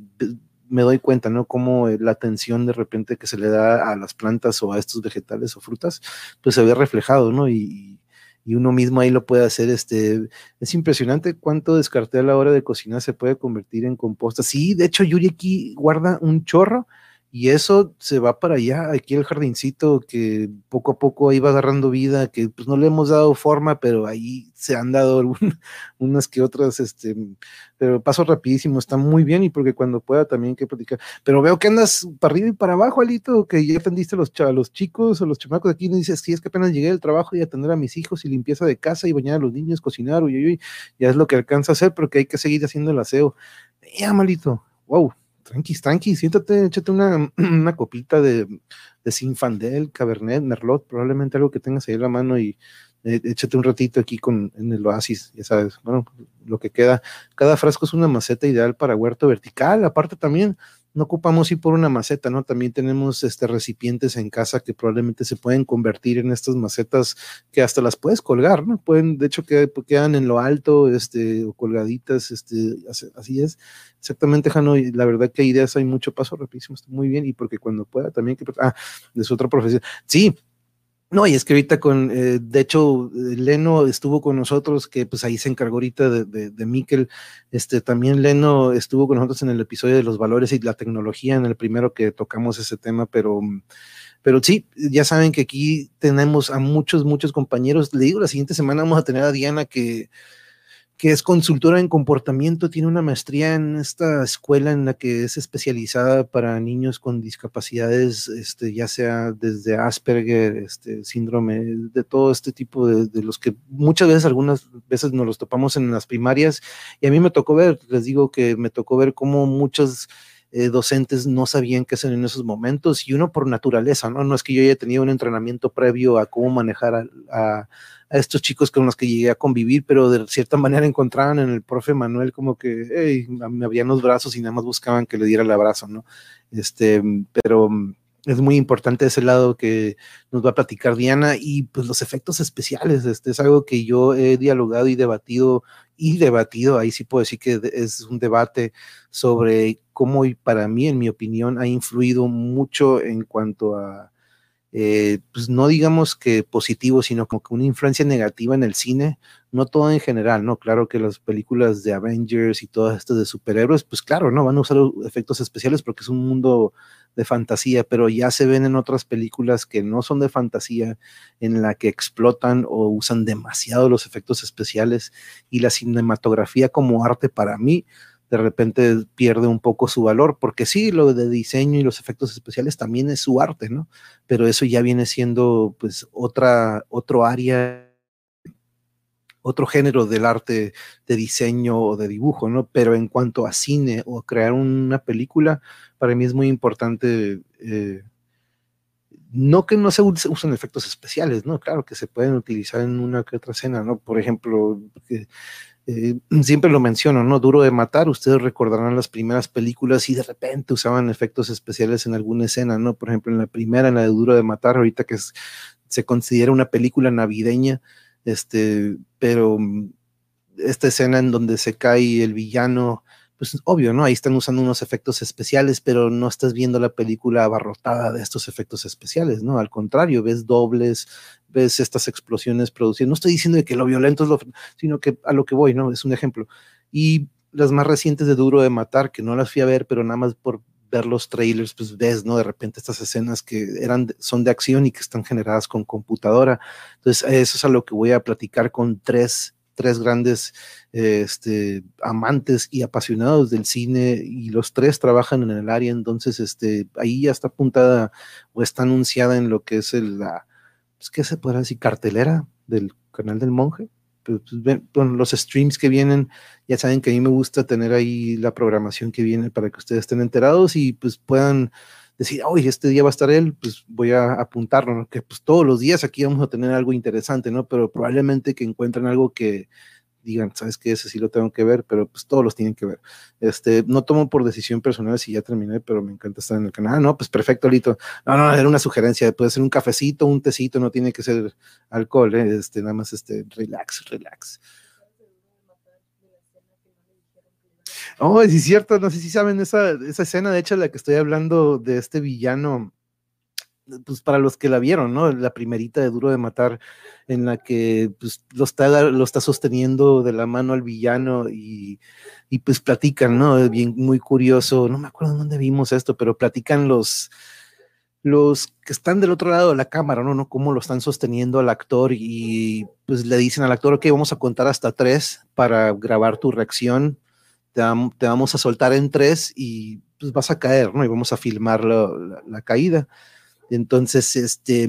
me doy cuenta, ¿no? Como la atención de repente que se le da a las plantas o a estos vegetales o frutas, pues se ve reflejado, ¿no? Y, y uno mismo ahí lo puede hacer. Este, es impresionante cuánto descarté a la hora de cocinar se puede convertir en composta. Sí, de hecho, Yuri aquí guarda un chorro y eso se va para allá, aquí el jardincito que poco a poco ahí va agarrando vida, que pues no le hemos dado forma, pero ahí se han dado [laughs] unas que otras, este, pero paso rapidísimo, está muy bien y porque cuando pueda también que platicar. Pero veo que andas para arriba y para abajo, Alito, que ya atendiste a los, a los chicos o los chamacos aquí, y dices, sí, es que apenas llegué del trabajo y atender a mis hijos y limpieza de casa y bañar a los niños, cocinar, uy, uy, ya es lo que alcanza a hacer, porque hay que seguir haciendo el aseo. Ya, malito, wow tranqui, tranqui, siéntate, échate una, [clears throat] una copita de, de Sinfandel, Cabernet, Merlot, probablemente algo que tengas ahí en la mano y eh, échate un ratito aquí con, en el oasis, ya sabes, bueno, lo que queda. Cada frasco es una maceta ideal para huerto vertical, aparte también no ocupamos ir por una maceta, ¿no? También tenemos este, recipientes en casa que probablemente se pueden convertir en estas macetas que hasta las puedes colgar, ¿no? Pueden, de hecho, que, quedan en lo alto, este, o colgaditas, este, así es. Exactamente, Jano, y la verdad que ideas hay mucho paso rapidísimo, está muy bien, y porque cuando pueda también, que, ah, es otra profesión. Sí, no, y es que ahorita con, eh, de hecho, Leno estuvo con nosotros, que pues ahí se encargó ahorita de, de, de Miquel. Este, también Leno estuvo con nosotros en el episodio de los valores y la tecnología, en el primero que tocamos ese tema, pero, pero sí, ya saben que aquí tenemos a muchos, muchos compañeros. Le digo, la siguiente semana vamos a tener a Diana que que es consultora en comportamiento, tiene una maestría en esta escuela en la que es especializada para niños con discapacidades, este, ya sea desde Asperger, este, síndrome, de todo este tipo de, de, los que muchas veces, algunas veces nos los topamos en las primarias, y a mí me tocó ver, les digo que me tocó ver cómo muchos eh, docentes no sabían qué hacer en esos momentos, y uno por naturaleza, ¿no? No es que yo haya tenido un entrenamiento previo a cómo manejar a, estos chicos con los que llegué a convivir, pero de cierta manera encontraban en el profe Manuel como que me habían los brazos y nada más buscaban que le diera el abrazo, ¿no? Este, pero es muy importante ese lado que nos va a platicar Diana y pues los efectos especiales, este es algo que yo he dialogado y debatido y debatido, ahí sí puedo decir que es un debate sobre cómo para mí, en mi opinión, ha influido mucho en cuanto a eh, pues no digamos que positivo, sino como que una influencia negativa en el cine, no todo en general, ¿no? Claro que las películas de Avengers y todas estas de superhéroes, pues claro, ¿no? Van a usar efectos especiales porque es un mundo de fantasía, pero ya se ven en otras películas que no son de fantasía, en la que explotan o usan demasiado los efectos especiales y la cinematografía como arte para mí de repente pierde un poco su valor, porque sí, lo de diseño y los efectos especiales también es su arte, ¿no? Pero eso ya viene siendo pues otra, otro área, otro género del arte de diseño o de dibujo, ¿no? Pero en cuanto a cine o crear una película, para mí es muy importante eh, no que no se usen efectos especiales, ¿no? Claro que se pueden utilizar en una que otra escena, ¿no? Por ejemplo, eh, [clears throat] siempre lo menciono, ¿no? Duro de matar, ustedes recordarán las primeras películas y de repente usaban efectos especiales en alguna escena, ¿no? Por ejemplo, en la primera, en la de Duro de matar, ahorita que se considera una película navideña, este, pero mm, esta escena en donde se cae el villano pues obvio, ¿no? Ahí están usando unos efectos especiales, pero no estás viendo la película abarrotada de estos efectos especiales, ¿no? Al contrario, ves dobles, ves estas explosiones producidas. No estoy diciendo que lo violento es lo, sino que a lo que voy, ¿no? Es un ejemplo. Y las más recientes de Duro de Matar, que no las fui a ver, pero nada más por ver los trailers, pues ves, ¿no? De repente estas escenas que eran, son de acción y que están generadas con computadora. Entonces, eso es a lo que voy a platicar con tres tres grandes este, amantes y apasionados del cine y los tres trabajan en el área, entonces este, ahí ya está apuntada o está anunciada en lo que es el, la, pues, ¿qué se puede decir? Cartelera del canal del monje. Pues, pues los streams que vienen, ya saben que a mí me gusta tener ahí la programación que viene para que ustedes estén enterados y pues puedan decir, oye, este día va a estar él, pues voy a apuntarlo, ¿no? que pues todos los días aquí vamos a tener algo interesante, ¿no? Pero probablemente que encuentren algo que digan, sabes que ese sí lo tengo que ver, pero pues todos los tienen que ver. Este, no tomo por decisión personal si ya terminé, pero me encanta estar en el canal. Ah, no, pues perfecto, Lito. No, no, era una sugerencia, puede ser un cafecito, un tecito, no tiene que ser alcohol, ¿eh? este, nada más este, relax, relax. Oh, es cierto, no sé si saben esa, esa escena, de hecho, la que estoy hablando de este villano, pues para los que la vieron, ¿no? La primerita de Duro de Matar, en la que pues, lo, está, lo está sosteniendo de la mano al villano y, y pues platican, ¿no? Bien, muy curioso, no me acuerdo dónde vimos esto, pero platican los, los que están del otro lado de la cámara, ¿no? ¿no? Cómo lo están sosteniendo al actor y pues le dicen al actor, ok, vamos a contar hasta tres para grabar tu reacción te, vamos a soltar en tres y pues vas a caer, ¿no? Y vamos a filmar la, caída. Entonces, este,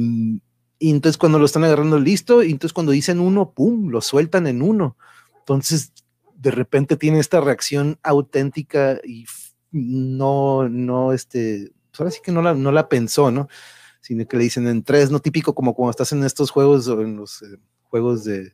y entonces cuando lo están agarrando listo, y entonces cuando dicen uno, ¡pum!, lo sueltan en uno. Entonces, de repente tiene esta reacción auténtica y no, no, este, pues ahora sí que no la, no la pensó, ¿no? Sino que le dicen en tres, no típico como cuando estás en estos juegos o en los eh, juegos de,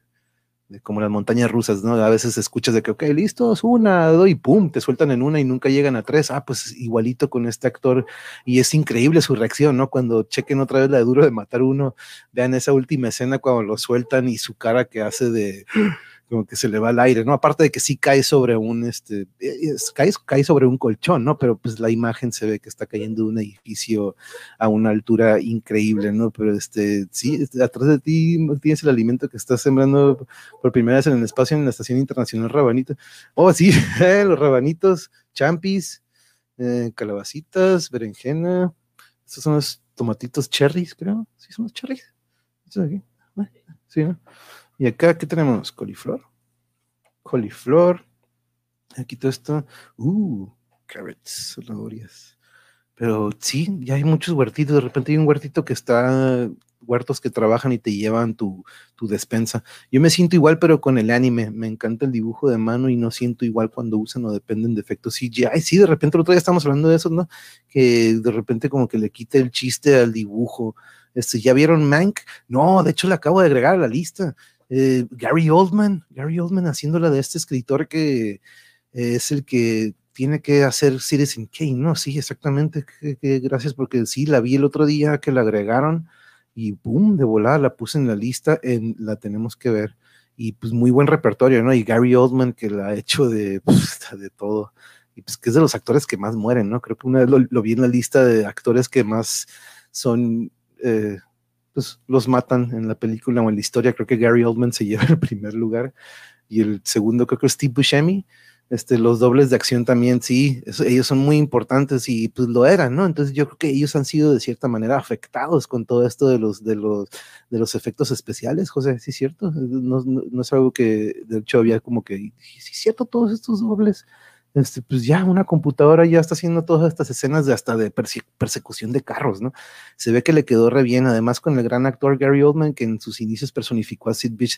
como las montañas rusas, ¿no? A veces escuchas de que, ok, listos, una, dos, y pum, te sueltan en una y nunca llegan a tres. Ah, pues igualito con este actor. Y es increíble su reacción, ¿no? Cuando chequen otra vez la de duro de matar uno, vean esa última escena cuando lo sueltan y su cara que hace de como que se le va el aire, ¿no? Aparte de que sí cae sobre un, este, eh, cae, cae, sobre un colchón, ¿no? Pero pues la imagen se ve que está cayendo de un edificio a una altura increíble, ¿no? Pero este, sí, este, atrás de ti tienes el alimento que estás sembrando por primera vez en el espacio en la Estación Internacional Rabanito. Oh, sí, [laughs] los rabanitos, champis, eh, calabacitas, berenjena, estos son los tomatitos cherries, creo. Sí, son los cherries. aquí? Ah, sí, ¿no? Y acá, ¿qué tenemos? Coliflor. Coliflor. Aquí todo esto. Uh, carrots, zanahorias. Pero sí, ya hay muchos huertitos. De repente hay un huertito que está, huertos que trabajan y te llevan tu, tu despensa. Yo me siento igual, pero con el anime. Me encanta el dibujo de mano y no siento igual cuando usan o dependen de efectos CGI. Sí, de repente el otro día estamos hablando de eso, ¿no? Que de repente como que le quite el chiste al dibujo. Este, ¿Ya vieron Mank? No, de hecho le acabo de agregar a la lista. Eh, Gary Oldman, Gary Oldman haciéndola de este escritor que es el que tiene que hacer Citizen Kane, ¿no? Sí, exactamente, gracias porque sí, la vi el otro día que la agregaron y boom, de volada la puse en la lista, en, la tenemos que ver. Y pues muy buen repertorio, ¿no? Y Gary Oldman que la ha hecho de, de todo. Y pues que es de los actores que más mueren, ¿no? Creo que una vez lo, vi en la lista de actores que más son eh, pues los matan en la película o en la historia. Creo que Gary Oldman se [laughs] lleva el primer lugar y el segundo creo que es Steve Buscemi. Este, los dobles de acción también, sí, ellos son muy importantes y pues lo eran, ¿no? Entonces yo creo que ellos han sido de cierta manera afectados con todo esto de los, de los, de los efectos especiales, José, ¿sí es cierto? No, no, es algo que de hecho había como que, sí es cierto, todos estos dobles este, pues ya una computadora ya está haciendo todas estas escenas de hasta de persecución de carros, ¿no? Se ve que le quedó re bien, además con el gran actor Gary Oldman, que en sus inicios personificó a Sid Beach.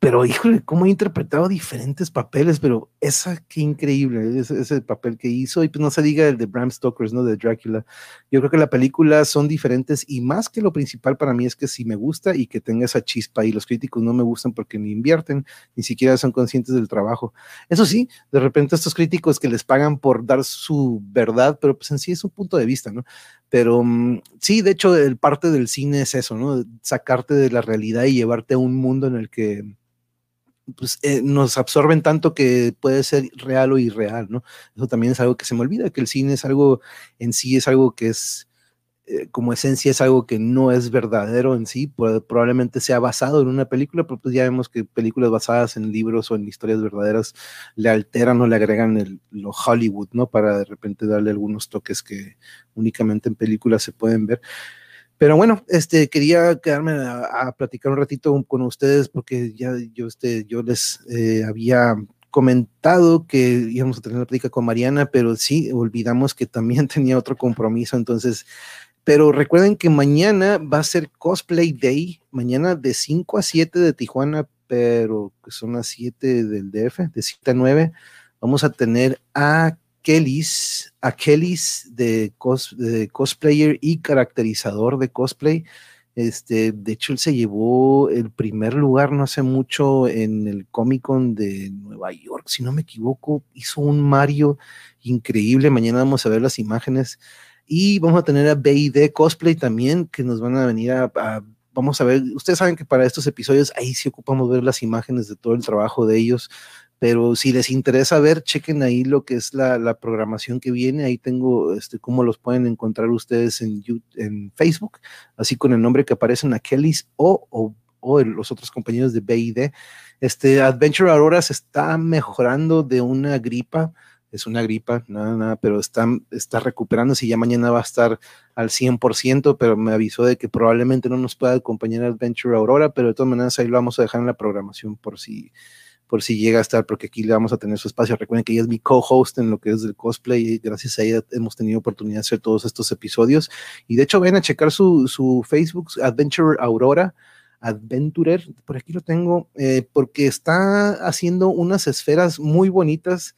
Pero híjole, cómo ha interpretado diferentes papeles, pero esa, qué increíble, ese, papel que hizo, y pues no se diga el de Bram Stoker, ¿no? De Drácula. Yo creo que la película son diferentes, y más que lo principal para mí es que si me gusta y que tenga esa chispa, y los críticos no me gustan porque ni invierten, ni siquiera son conscientes del trabajo. Eso sí, de repente estos críticos que les pagan por dar su verdad, pero pues en sí es un punto de vista, ¿no? Pero mm, sí, de hecho, el parte del cine es eso, ¿no? Sacarte de la realidad y llevarte a un mundo en el que pues, eh, nos absorben tanto que puede ser real o irreal, ¿no? Eso también es algo que se me olvida, que el cine es algo en sí, es algo que es, eh, como esencia, es algo que no es verdadero en sí, probablemente sea basado en una película, pero pues ya vemos que películas basadas en libros o en historias verdaderas le alteran o le agregan el, lo Hollywood, ¿no? Para de repente darle algunos toques que únicamente en películas se pueden ver. Pero bueno, este, quería quedarme a, platicar un ratito con ustedes porque ya yo, este, yo les eh, había comentado que íbamos a tener la plática con Mariana, pero sí, olvidamos que también [laughs] tenía otro compromiso, entonces, pero recuerden que mañana va a ser Cosplay Day, mañana de 5 a 7 de Tijuana, pero que son las 7 del DF, de 7 a 9, vamos a tener a Kellys, a Kellys de, cosplayer y caracterizador de cosplay. Este, de hecho, él se llevó el primer lugar no hace mucho en el Comic Con de Nueva York, si no me equivoco, hizo un Mario increíble. Mañana vamos a ver las imágenes y vamos a tener a BD Cosplay también, que nos van a venir a, a vamos a ver, ustedes saben que para estos episodios ahí sí ocupamos ver las imágenes de todo el trabajo de ellos pero si les interesa ver, chequen ahí lo que es la, programación que viene, ahí tengo este, cómo los pueden encontrar ustedes en, en Facebook, así con el nombre que aparece en Kellys o los otros compañeros de BID. Este Adventure Aurora se está mejorando de una gripa, es una gripa, nada, nada, pero está, está recuperándose y ya mañana va a estar al 100%, pero me avisó de que probablemente no nos pueda acompañar Adventure Aurora, pero de todas maneras ahí lo vamos a dejar en la programación por si por si llega a estar, porque aquí le vamos a tener su espacio. Recuerden que ella es mi co-host en lo que es el cosplay y gracias a ella hemos tenido oportunidad de hacer todos estos episodios. Y de hecho, ven a checar su, su Facebook, Adventure Aurora. Adventurer, por aquí lo tengo, eh, porque está haciendo unas esferas muy bonitas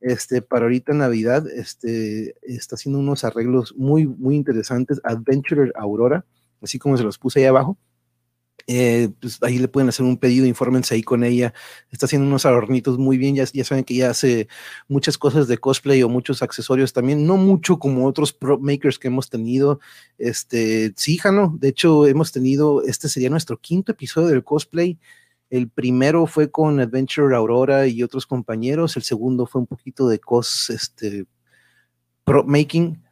este, para ahorita Navidad, este, está haciendo unos arreglos muy, muy interesantes, Adventurer Aurora, así como se los puse ahí abajo. Eh, pues ahí le pueden hacer un pedido, infórmense ahí con ella. Está haciendo unos adornitos muy bien. Ya, saben que ella hace muchas cosas de cosplay o muchos accesorios también, no mucho como otros prop makers que hemos tenido. Este, sí, Jano, de hecho, hemos tenido, este sería nuestro quinto episodio del cosplay. El primero fue con Adventure Aurora y otros compañeros. El segundo fue un poquito de cos, este, prop making.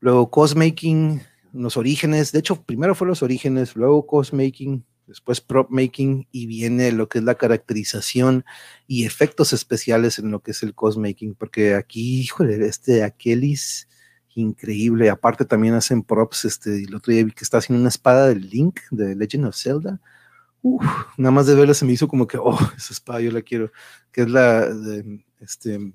Luego cosmaking los orígenes, de hecho, primero fue los orígenes, luego cosmaking, después prop making y viene lo que es la caracterización y efectos especiales en lo que es el cosmaking, porque aquí, híjole, este Akelis, increíble, aparte también hacen props, este, el otro día vi que está haciendo una espada del Link de Legend of Zelda, Uf, nada más de verla se me hizo como que, oh, esa espada yo la quiero, que es la, de, este,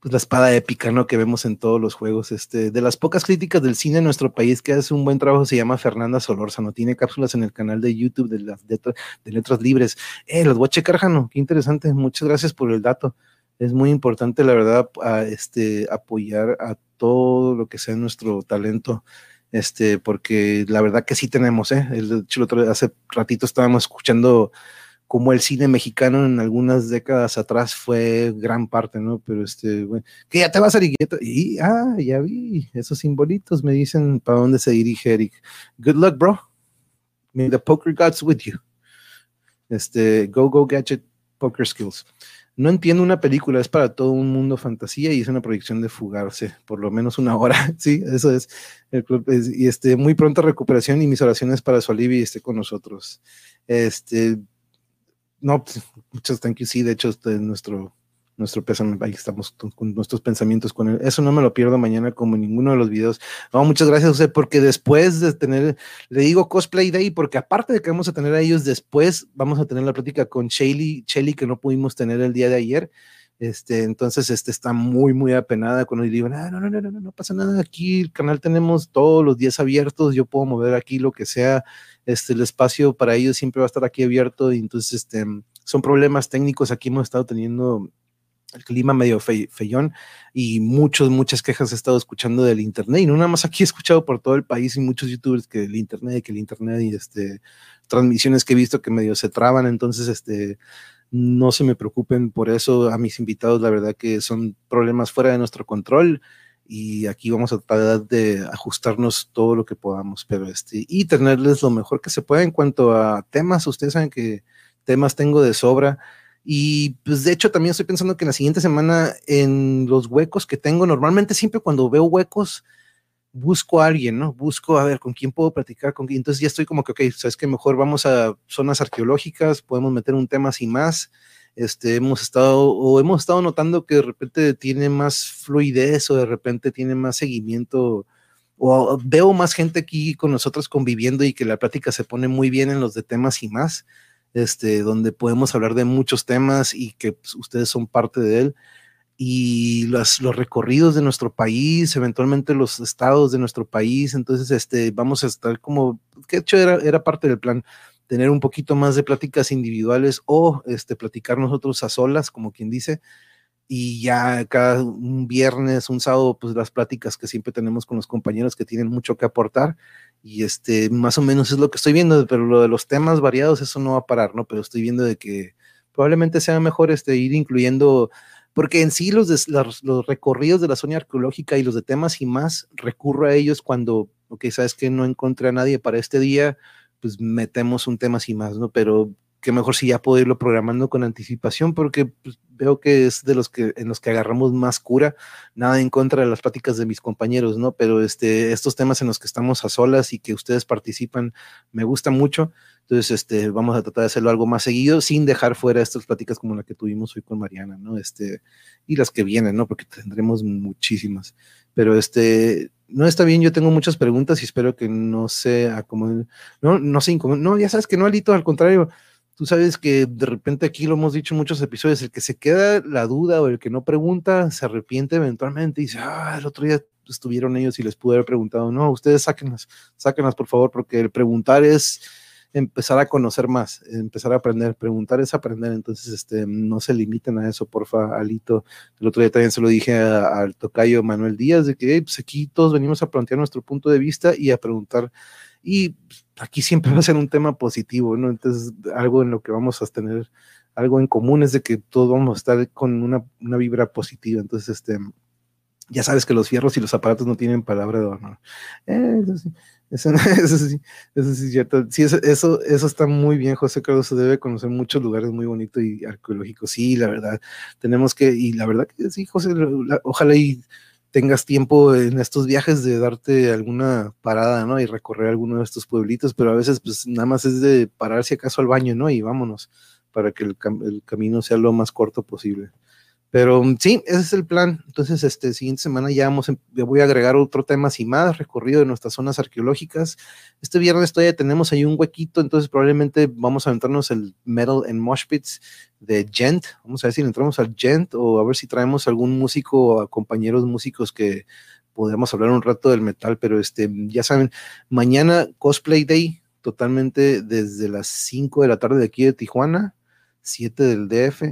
pues la espada épica, ¿no? Que vemos en todos los juegos. Este, de las pocas críticas del cine en nuestro país que hace un buen trabajo se llama Fernanda Solórzano. Tiene cápsulas en el canal de YouTube de las de letras libres. Eh, las voy a checar, Jano. Qué interesante. Muchas gracias por el dato. Es muy importante, la verdad, a, este, apoyar a todo lo que sea nuestro talento. Este, porque la verdad que sí tenemos, ¿eh? El, hecho, hace ratito estábamos escuchando como el cine mexicano en algunas décadas atrás fue gran parte, ¿no? Pero este, bueno, que ya te vas a ir y, ah, ya vi, esos simbolitos me dicen para dónde se dirige Eric. Good luck, bro. May the poker gods with you. Este, go, go, gadget, poker skills. No entiendo una película, es para todo un mundo fantasía y es una proyección de fugarse, por lo menos una hora, [laughs] sí, eso es. Club y este, muy pronta recuperación y mis oraciones para su alivio y esté con nosotros. Este, no, pues, muchas thank you. Sí, de hecho, este, nuestro, nuestro pésame, ahí estamos con nuestros pensamientos con él. Eso no me lo pierdo mañana como en ninguno de los videos. No, muchas gracias, José, porque después de tener, le digo Cosplay Day, porque aparte de que vamos a tener a ellos después, vamos a tener la plática con Shelly, Shelly que no pudimos tener el día de ayer. Este, entonces, este está muy, muy apenada cuando le digo, ah, no, no, no, no, no, pasa nada. Aquí el canal tenemos todos los días abiertos. Yo puedo mover aquí lo que sea este, el espacio para ellos siempre va a estar aquí abierto y entonces, este, son problemas técnicos. Aquí hemos estado teniendo el clima medio feyón y muchos, muchas quejas he estado escuchando del internet y no nada más aquí he escuchado por todo el país y muchos youtubers que el internet, que el internet y este transmisiones que he visto que medio se traban, entonces este no se me preocupen por eso a mis invitados, la verdad que son problemas fuera de nuestro control y aquí vamos a tratar de ajustarnos todo lo que podamos, pero este y tenerles lo mejor que se pueda en cuanto a temas, ustedes saben que temas tengo de sobra y pues de hecho también estoy pensando que la siguiente semana en los huecos que tengo, normalmente siempre cuando veo huecos, busco a alguien, ¿no? Busco a ver con quién puedo platicar, con quién. Entonces ya estoy como que, ok, sabes que mejor vamos a zonas arqueológicas, podemos meter un tema sin más. Este, hemos estado, o hemos estado notando que de repente tiene más fluidez o de repente tiene más seguimiento o veo más gente aquí con nosotros conviviendo y que la plática se pone muy bien en los de temas y más este, donde podemos hablar de muchos temas y que pues, ustedes son parte de él. Y los, los recorridos de nuestro país, eventualmente los estados de nuestro país. Entonces, este, vamos a estar como, que de hecho era, era parte del plan, tener un poquito más de pláticas individuales o este, platicar nosotros a solas, como quien dice, y ya cada un viernes, un sábado, pues las pláticas que siempre tenemos con los compañeros que tienen mucho que aportar y este, más o menos es lo que estoy viendo, pero lo de los temas variados, eso no va a parar, ¿no? Pero estoy viendo de que probablemente sea mejor este, ir incluyendo, porque en sí los, los, recorridos de la zona arqueológica y los de temas y más, recurro a ellos cuando, ok, sabes que no encontré a nadie para este día, pues metemos un tema y más, ¿no? Pero que mejor si ya puedo irlo programando con anticipación, porque pues, veo que es de los que en los que agarramos más cura, nada en contra de las pláticas de mis compañeros, ¿no? Pero este, estos temas en los que estamos a solas y que ustedes participan, me gusta mucho. Entonces, este, vamos a tratar de hacerlo algo más seguido, sin dejar fuera estas pláticas como la que tuvimos hoy con Mariana, ¿no? Este, y las que vienen, ¿no? Porque tendremos muchísimas. Pero este, no está bien, yo tengo muchas preguntas y espero que no sea como, no, no sé, no, ya sabes que no, Alito, al contrario, Tú sabes que de repente aquí lo hemos dicho en muchos episodios, el que se queda la duda o el que no pregunta se arrepiente eventualmente y dice, ah, el otro día estuvieron ellos y les pude haber preguntado, no, ustedes sáquenlas, sáquenlas por favor, porque el preguntar es empezar a conocer más, empezar a aprender, preguntar es aprender, entonces este, no se limiten a eso, porfa, Alito. El otro día también se lo dije al tocayo Manuel Díaz, de que pues aquí todos venimos a plantear nuestro punto de vista y a preguntar y aquí siempre [laughs] va a ser un tema positivo, ¿no? Entonces, algo en lo que vamos a tener algo en común es de que todos vamos a estar con una, una vibra positiva. Entonces, este, ya sabes que los fierros y los aparatos no tienen palabra de honor. Eh, [laughs] eso sí. Eso, sí, es cierto. Sí, eso, eso, está muy bien, José Carlos. Se debe conocer muchos lugares muy bonitos y arqueológicos. Sí, la verdad, tenemos que, y la verdad que sí, José, ojalá y tengas tiempo en estos viajes de darte alguna parada, ¿no? Y recorrer alguno de estos pueblitos, pero a veces pues nada más es de pararse acaso al baño, ¿no? Y vámonos para que el, el camino sea lo más corto posible. Pero mm, sí, ese es el plan. Entonces, este siguiente semana ya vamos, voy a agregar otro tema y más, recorrido de nuestras zonas arqueológicas. Este viernes todavía tenemos ahí un huequito, entonces probablemente vamos a aventarnos el Metal en Moshpits de Gent. Vamos a ver si le entramos al Gent o a ver si traemos algún músico o compañeros músicos que podamos hablar un rato del metal, pero este, ya saben, mañana Cosplay Day, totalmente desde las 5 de la tarde de aquí de Tijuana, 7 del DF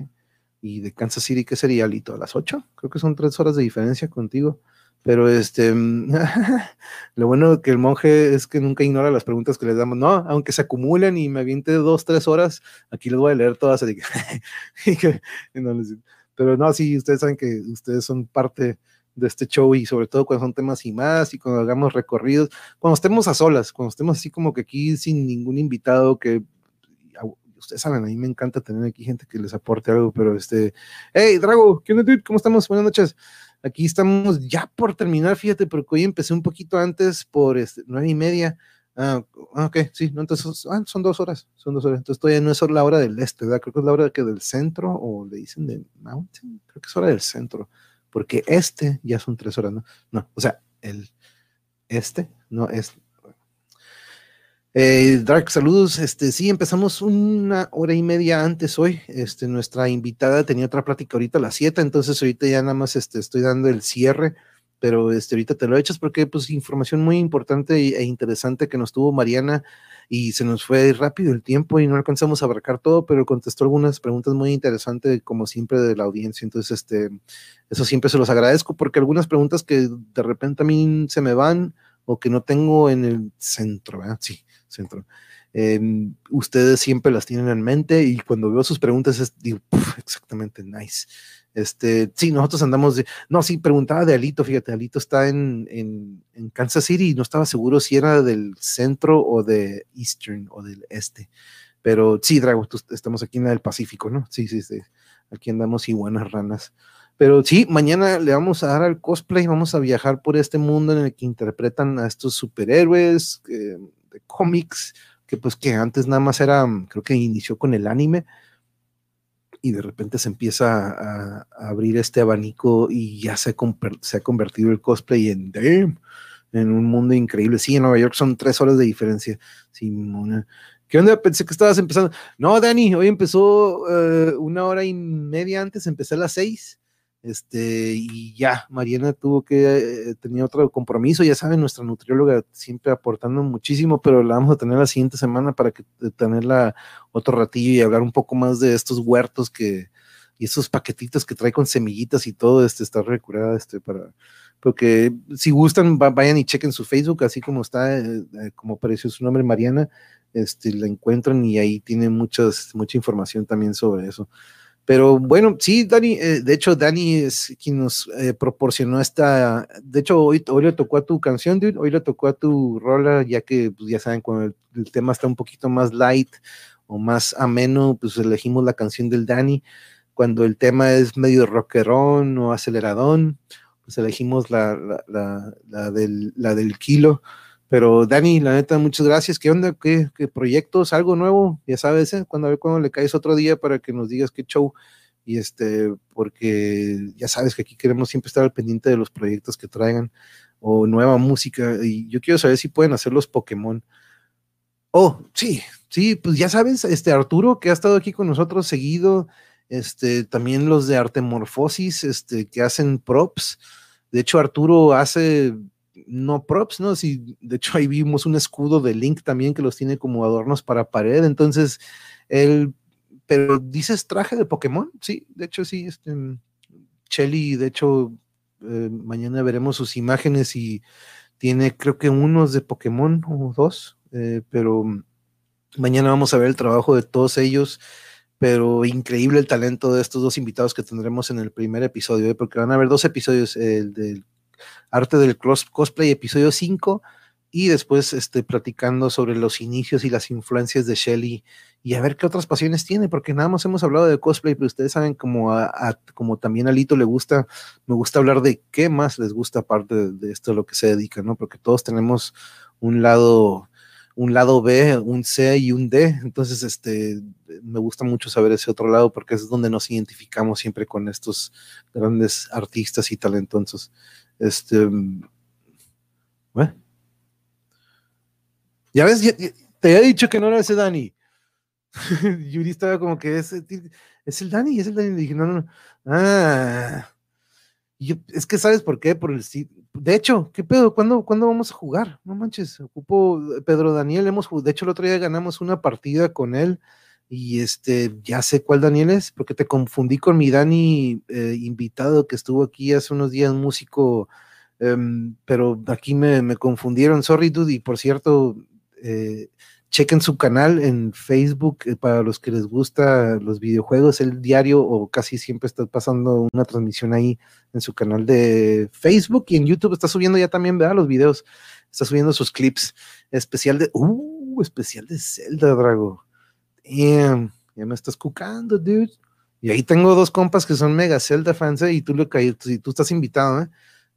y de Kansas City, ¿qué sería, Lito? ¿A las 8? Creo que son tres horas de diferencia contigo. Pero este, [laughs] lo bueno que el monje es que nunca ignora las preguntas que les damos. No, aunque se acumulen y me aviente dos, tres horas, aquí les voy a leer todas. [laughs] pero no, sí, ustedes saben que ustedes son parte de este show y sobre todo cuando son temas y más y cuando hagamos recorridos, cuando estemos a solas, cuando estemos así como que aquí sin ningún invitado que ustedes saben, a mí me encanta tener aquí gente que les aporte algo, pero este, hey, Drago, ¿qué onda, dude? ¿Cómo estamos? Buenas noches. Aquí estamos ya por terminar, fíjate, porque hoy empecé un poquito antes por este, nueve y media. Ah, ah ok, sí, no, entonces ah, son dos horas, son dos horas. Entonces todavía no es la hora del este, ¿verdad? Creo que es la hora que del centro, o le dicen de Mountain, creo que es hora del centro, porque este ya son tres horas, ¿no? No, o sea, el este, no, es, eh, Dark, saludos. Este, sí, empezamos una hora y media antes hoy. Este, nuestra invitada tenía otra plática ahorita a las 7, entonces ahorita ya nada más este, estoy dando el cierre, pero este, ahorita te lo echas porque pues información muy importante e interesante que nos tuvo Mariana y se nos fue rápido el tiempo y no alcanzamos a abarcar todo, pero contestó algunas preguntas muy interesantes, como siempre, de la audiencia. Entonces, este, eso siempre se los agradezco porque algunas preguntas que de repente a mí se me van o que no tengo en el centro, ¿verdad? Sí, centro. Em, ustedes siempre las tienen en mente y cuando veo sus preguntas es, digo, exactamente, nice. Este, sí, nosotros andamos de, no, sí, preguntaba de Alito, fíjate, Alito está en, en, en, Kansas City y no estaba seguro si era del centro o de Eastern o del este. Pero sí, Drago, estamos aquí en el Pacífico, ¿no? Sí, sí, sí. Aquí andamos y buenas ranas. Pero sí, mañana le vamos a dar al cosplay, vamos a viajar por este mundo en el que interpretan a estos superhéroes eh, de cómics, que pues que antes nada más era, creo que inició con el anime, y de repente se empieza a, abrir este abanico y ya se, se ha convertido el cosplay en, en un mundo increíble. Sí, en Nueva York son tres horas de diferencia. Sí, ¿Qué onda? Pensé que estabas empezando. No, Dani, hoy empezó eh, una hora y media antes, empecé a las seis este, y ya, Mariana tuvo que, eh, tenía otro compromiso, ya saben, nuestra nutrióloga siempre aportando muchísimo, pero la vamos a tener la siguiente semana para que eh, tenerla otro ratillo y hablar un poco más de estos huertos que, y esos paquetitos que trae con semillitas y todo, este, está recurada, este, para, porque si gustan, vayan y chequen su Facebook, así como está, eh, como apareció su nombre, Mariana, este, la encuentran y ahí tiene muchas, mucha información también sobre eso. Pero bueno, sí, Dani, eh, de hecho, Dani es quien nos eh, proporcionó esta, de hecho, hoy, hoy le tocó a tu canción, dude, hoy le tocó a tu rola, ya que, pues, ya saben, cuando el, tema está un poquito más light o más ameno, pues elegimos la canción del Dani. Cuando el tema es medio rockerón o aceleradón, pues elegimos la, la, la, del, la del kilo. Pero Dani, la neta, muchas gracias. ¿Qué onda? ¿Qué, proyectos? ¿Algo nuevo? Ya sabes, ¿eh? cuando cuando le caes otro día para que nos digas qué show. Y este, porque ya sabes que aquí queremos siempre estar al pendiente de los proyectos que traigan o nueva música. Y yo quiero saber si pueden hacer los Pokémon. Oh, sí, sí, pues ya sabes, este Arturo que ha estado aquí con nosotros seguido, este, también los de Artemorfosis, este, que hacen props. De hecho, Arturo hace no props, ¿no? Sí, de hecho ahí vimos un escudo de Link también que los tiene como adornos para pared, entonces él, pero dices traje de Pokémon, sí, de hecho sí, este, Shelly, de hecho, eh, mañana veremos sus imágenes y tiene creo que unos de Pokémon o dos, eh, pero mañana vamos a ver el trabajo de todos ellos pero increíble el talento de estos dos invitados que tendremos en el primer episodio, ¿eh? porque van a haber dos episodios, el del Arte del Cosplay, episodio 5, y después este, platicando sobre los inicios y las influencias de Shelly y a ver qué otras pasiones tiene, porque nada más hemos hablado de cosplay, pero ustedes saben como, a, como también a Lito le gusta, me gusta hablar de qué más les gusta aparte de, esto a lo que se dedica, ¿no? Porque todos tenemos un lado un lado B, un C y un D. Entonces, este, me gusta mucho saber ese otro lado porque es donde nos identificamos siempre con estos grandes artistas y talentosos. Este, ¿eh? Ya ves, te había dicho que no era ese Dani. [laughs] Yuri estaba como que es, es el Dani, es el Dani. Y dije, no, no, no. Ah. es que sabes por qué, por el de hecho, ¿qué pedo? ¿Cuándo, ¿Cuándo, vamos a jugar? No manches, ocupo Pedro Daniel, hemos de hecho el otro día ganamos una partida con él y este, ya sé cuál Daniel es, porque te confundí con mi Dani eh, invitado que estuvo aquí hace unos días, músico, em, pero aquí me, me, confundieron, sorry dude, y por cierto, eh, chequen su canal en Facebook eh, para los que les gusta los videojuegos, el diario o casi siempre está pasando una transmisión ahí en su canal de Facebook y en YouTube está subiendo ya también, ¿verdad? Los videos, está subiendo sus clips, especial de, uh, especial de Zelda, Drago ya me estás cucando, dude. Y ahí tengo dos compas que son mega Zelda fans ¿eh? y tú, le y tú estás invitado, ¿eh?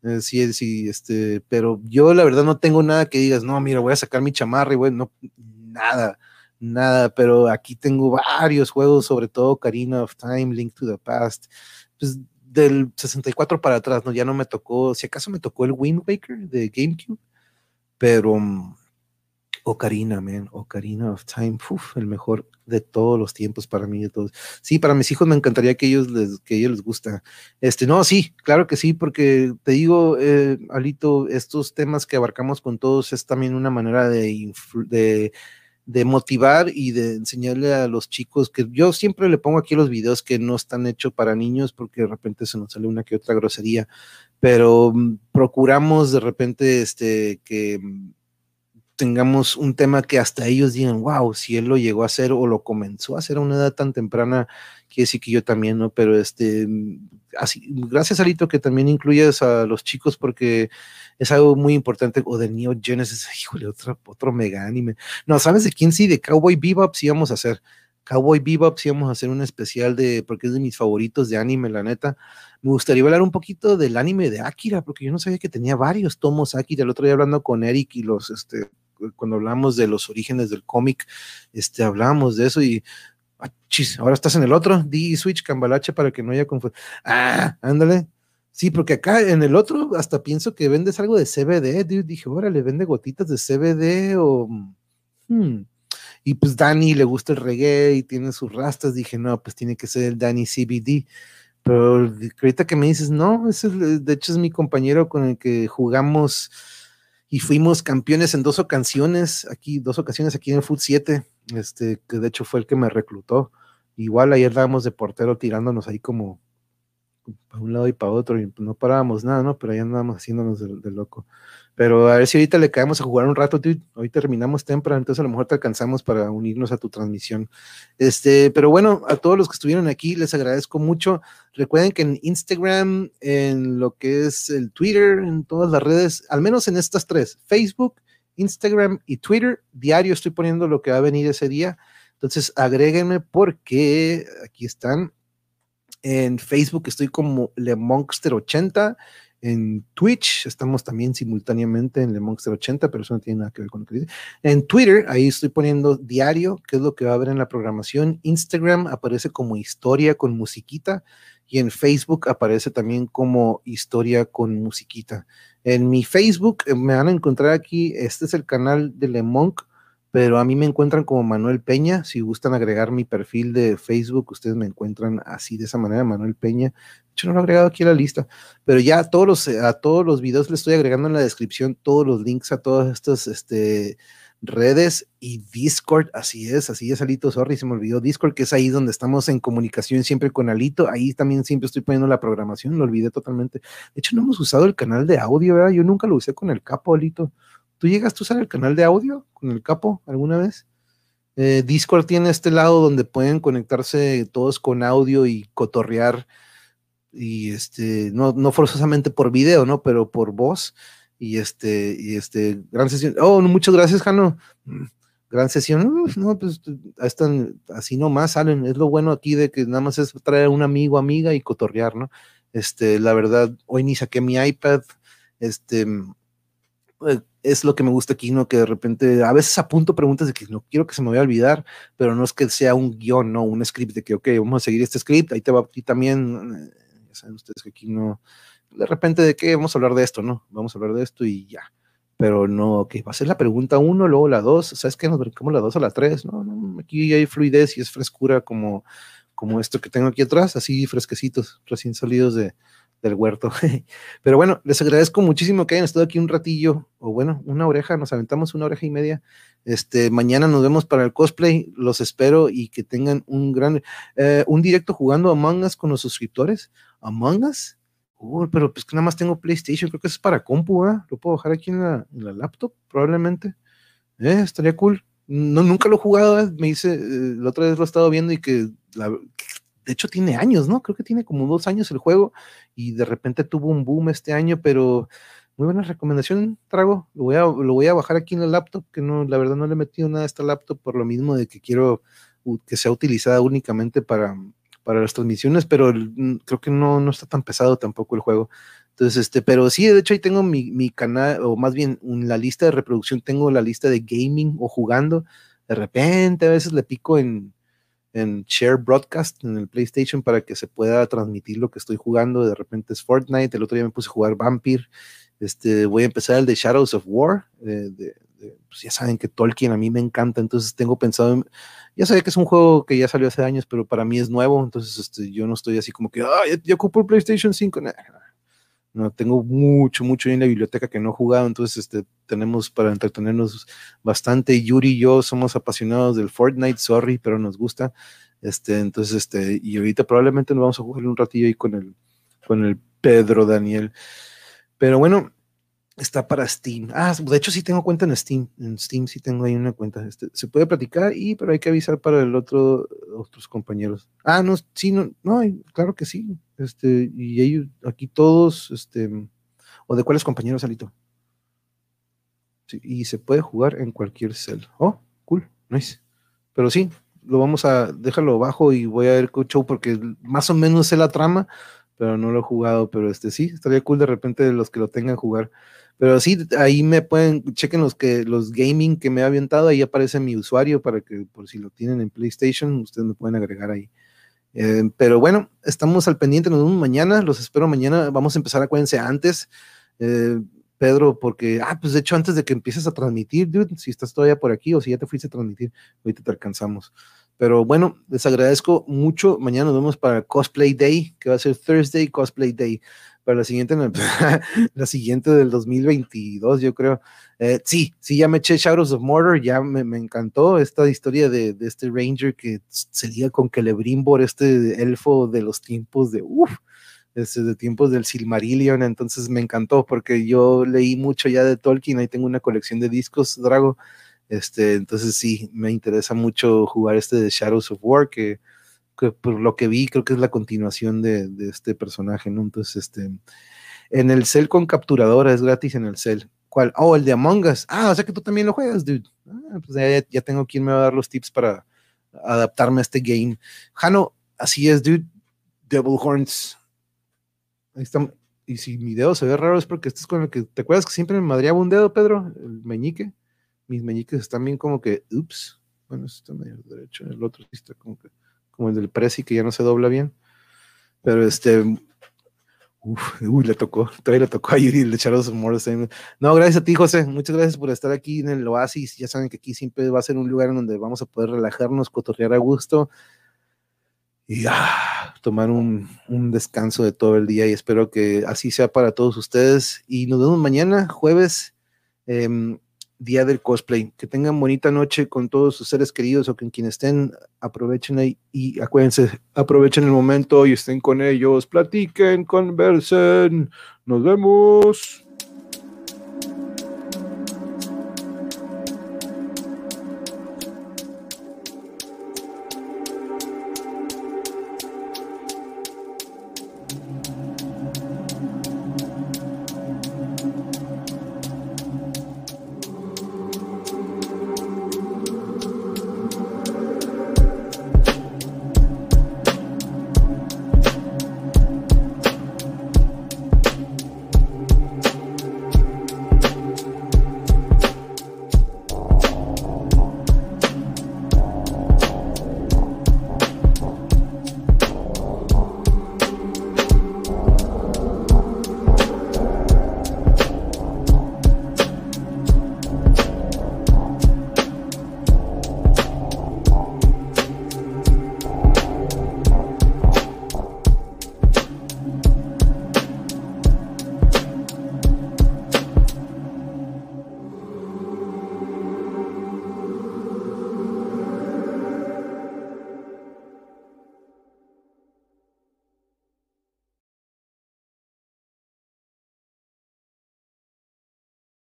¿eh? sí, sí, este, pero yo la verdad no tengo nada que digas, no, mira, voy a sacar mi chamarra y bueno, no, nada, nada, pero aquí tengo varios juegos, sobre todo Karina of Time, Link to the Past, pues del 64 para atrás, ¿no? Ya no me tocó, si acaso me tocó el Wind Waker de GameCube, pero mm, Ocarina, man, Ocarina of Time, el mejor de todos los tiempos para mí, de todos. Sí, para mis hijos me encantaría que ellos les, que ellos les gusta. Este, no, sí, claro que sí, porque te digo, eh, Alito, estos temas que abarcamos con todos es también una manera de, de de motivar y de enseñarle a los chicos que yo siempre le pongo aquí los videos que no están hechos para niños porque de repente se nos sale una que otra grosería, pero mm, procuramos de repente este que mm, tengamos un tema que hasta ellos digan, wow, si él lo llegó a hacer o lo comenzó a hacer a una edad tan temprana, quiere decir que yo también, ¿no? Pero este, así, gracias Alito que también incluyes a los chicos porque es algo muy importante, o de Neo Genesis, [laughs] híjole, otro, otro mega anime. No, ¿sabes de quién sí? De Cowboy Bebop sí vamos a hacer. Cowboy Bebop sí vamos a hacer un especial de, porque es de mis favoritos de anime, la neta. Me gustaría hablar un poquito del anime de Akira, porque yo no sabía que tenía varios tomos Akira. El otro día hablando con Eric y los, este, cuando hablamos de los orígenes del cómic, este, hablábamos de eso y ah, ahora estás en el otro, di switch cambalache para que no haya confusión. Ah, ándale. Sí, porque acá en el otro hasta pienso que vendes algo de CBD. Dije, órale, vende gotitas de CBD o. Hmm. Y pues Dani le gusta el reggae y tiene sus rastas. Dije, no, pues tiene que ser el Dani CBD. Pero ahorita que me dices, no, ese de hecho es mi compañero con el que jugamos y fuimos campeones en dos ocasiones, aquí, dos ocasiones aquí en el Foot 7, este, que de hecho fue el que me reclutó. Igual ayer dábamos de portero tirándonos ahí como para un lado y para otro, y no parábamos nada, ¿no? Pero ahí andábamos haciéndonos de loco. Pero a ver si ahorita le caemos a jugar un rato. Hoy terminamos temprano, entonces a lo mejor te alcanzamos para unirnos a tu transmisión. Este, pero bueno, a todos los que estuvieron aquí, les agradezco mucho. Recuerden que en Instagram, en lo que es el Twitter, en todas las redes, al menos en estas tres, Facebook, Instagram y Twitter, diario estoy poniendo lo que va a venir ese día. Entonces, agréguenme porque aquí están. En Facebook estoy como LeMonster80 en Twitch, estamos también simultáneamente en Le Monster 80, pero eso no tiene nada que ver con lo que dice. En Twitter, ahí estoy poniendo diario, qué es lo que va a haber en la programación. Instagram aparece como historia con musiquita y en Facebook aparece también como historia con musiquita. En mi Facebook eh, me van a encontrar aquí, este es el canal de Le Monk pero a mí me encuentran como Manuel Peña. Si gustan agregar mi perfil de Facebook, ustedes me encuentran así de esa manera, Manuel Peña. Yo no lo he agregado aquí a la lista, pero ya a todos los, a todos los videos les estoy agregando en la descripción todos los links a todas estas este, redes y Discord. Así es, así es, Alito. Sorry, se me olvidó Discord, que es ahí donde estamos en comunicación siempre con Alito. Ahí también siempre estoy poniendo la programación, lo olvidé totalmente. De hecho, no hemos usado el canal de audio, ¿verdad? Yo nunca lo usé con el capo, Alito. ¿Tú llegas a usar el canal de audio con el capo alguna vez? Eh, Discord tiene este lado donde pueden conectarse todos con audio y cotorrear y este, no, no forzosamente por video, ¿no? Pero por voz. Y este, y este, gran sesión. Oh, muchas gracias, Jano. Mm, gran sesión. No, pues están así nomás salen. Es lo bueno aquí de que nada más es traer un amigo, amiga y cotorrear, ¿no? Este, la verdad, hoy ni saqué mi iPad. Este, eh, es lo que me gusta aquí, ¿no? Que de repente a veces apunto preguntas de que no quiero que se me vaya a olvidar, pero no es que sea un guion, ¿no? Un script de que, ok, vamos a seguir este script, ahí te va a ti también, eh, ya saben ustedes que aquí no, de repente de qué vamos a hablar de esto, ¿no? Vamos a hablar de esto y ya. Pero no, que va a ser la pregunta uno, luego la dos, ¿sabes qué? Nos brincamos la dos a la tres, no aquí hay fluidez y es frescura como, como esto que tengo aquí atrás, así fresquecitos, recién salidos de, del huerto. [laughs] Pero bueno, les agradezco muchísimo que hayan estado aquí un ratillo, o bueno, una oreja, nos aventamos una oreja y media. Este, mañana nos vemos para el cosplay, los espero y que tengan un gran, eh, un directo jugando Among Us con los suscriptores. Among Us, uh, pero pues que nada más tengo PlayStation, creo que es para compu, ¿eh? Lo puedo bajar aquí en la, laptop, probablemente. Eh, estaría cool. No, nunca lo he jugado, me dice, eh, la otra vez lo he estado viendo y que la, de hecho tiene años, ¿no? Creo que tiene como dos años el juego y de repente tuvo un boom este año, pero muy buena recomendación, Trago. Lo voy a, lo voy a bajar aquí en el laptop, que no, la verdad no le he metido nada a esta laptop por lo mismo de que quiero que sea utilizada únicamente para, para las transmisiones, pero creo que no, no está tan pesado tampoco el juego. Entonces, este, pero sí, de hecho ahí tengo mi, mi canal, o más bien la lista de reproducción, tengo la lista de gaming o jugando. De repente a veces le pico en, en Share Broadcast en el PlayStation para que se pueda transmitir lo que estoy jugando. De repente es Fortnite, el otro día me puse a jugar Vampire. Este, voy a empezar el de Shadows of War. pues ya saben que Tolkien a mí me encanta, entonces tengo pensado, ya sabía que es un juego que ya salió hace años, pero para mí es nuevo, entonces este, yo no estoy así como que, ah, ya, ocupo el PlayStation 5. No, tengo mucho, mucho en la biblioteca que no he jugado, entonces este, tenemos para entretenernos bastante. Yuri y yo somos apasionados del Fortnite, sorry, pero nos gusta. Este, entonces, este, y ahorita probablemente nos vamos a jugar un ratillo ahí con el, con el Pedro Daniel. Pero bueno, está para Steam. Ah, de hecho sí tengo cuenta en Steam. En Steam sí tengo ahí una cuenta. Este, se puede platicar y pero hay que avisar para el otro otros compañeros. Ah, no, sí, no, no, claro que sí. Este, y ellos aquí todos, este, o de cuáles compañeros, Alito. Y se puede jugar en cualquier cel. Oh, cool, nice. Pero sí, lo vamos a, déjalo bajo y voy a ver show porque más o menos sé la trama, pero no lo he jugado. Pero este sí, estaría cool de repente los que lo tengan jugar. Pero sí, ahí me pueden, chequen los que los gaming que me ha avientado, ahí aparece mi usuario para que por si lo tienen en PlayStation, ustedes me pueden agregar ahí. Eh, pero bueno, estamos al pendiente, nos vemos mañana, los espero mañana, vamos a empezar, acuérdense, antes, eh, Pedro, porque, ah, pues de hecho antes de que empieces a transmitir, dude, si estás todavía por aquí o si ya te fuiste a transmitir, ahorita te alcanzamos. Pero bueno, les agradezco mucho, mañana nos vemos para Cosplay Day, que va a ser Thursday Cosplay Day para la siguiente, [laughs] la siguiente del 2022, yo creo. Eh, sí, sí, ya me eché Shadows of Mordor, ya me, me encantó esta historia de, de, este Ranger que se liga con Celebrimbor, este elfo de los tiempos de, uff, de tiempos del Silmarillion, entonces me encantó porque yo leí mucho ya de Tolkien, ahí tengo una colección de discos, Drago, este, entonces sí, me interesa mucho jugar este de Shadows of War, que que por lo que vi, creo que es la continuación de, de, este personaje, ¿no? Entonces, este, en el cel con capturadora es gratis en el cel. ¿Cuál? Oh, el de Among Us. Ah, o sea que tú también lo juegas, dude. Ah, pues ya, ya, tengo quien me va a dar los tips para adaptarme a este game. Jano, así es, dude. Devil Horns. Ahí está. Y si mi dedo se ve raro es porque este es con el que, ¿te acuerdas que siempre me madreaba un dedo, Pedro? El meñique. Mis meñiques están bien como que, ups. Bueno, este está medio derecho, el otro sí está como que como el del Prezi, que ya no se dobla bien. Pero este, uf, uy, le tocó, [laughs] todavía le tocó a Yuri el de Charles No, gracias a ti, José. Muchas gracias por estar aquí en el Oasis. Ya saben que aquí siempre va a ser un lugar en donde vamos a poder relajarnos, cotorrear a gusto y ah, tomar un, un, descanso de todo el día. Y espero que así sea para todos ustedes. Y nos vemos mañana, jueves. Eh, día del cosplay. Que tengan bonita noche con todos sus seres queridos o con quienes estén. Aprovechen y acuérdense, aprovechen el momento y estén con ellos. Platiquen, conversen. Nos vemos.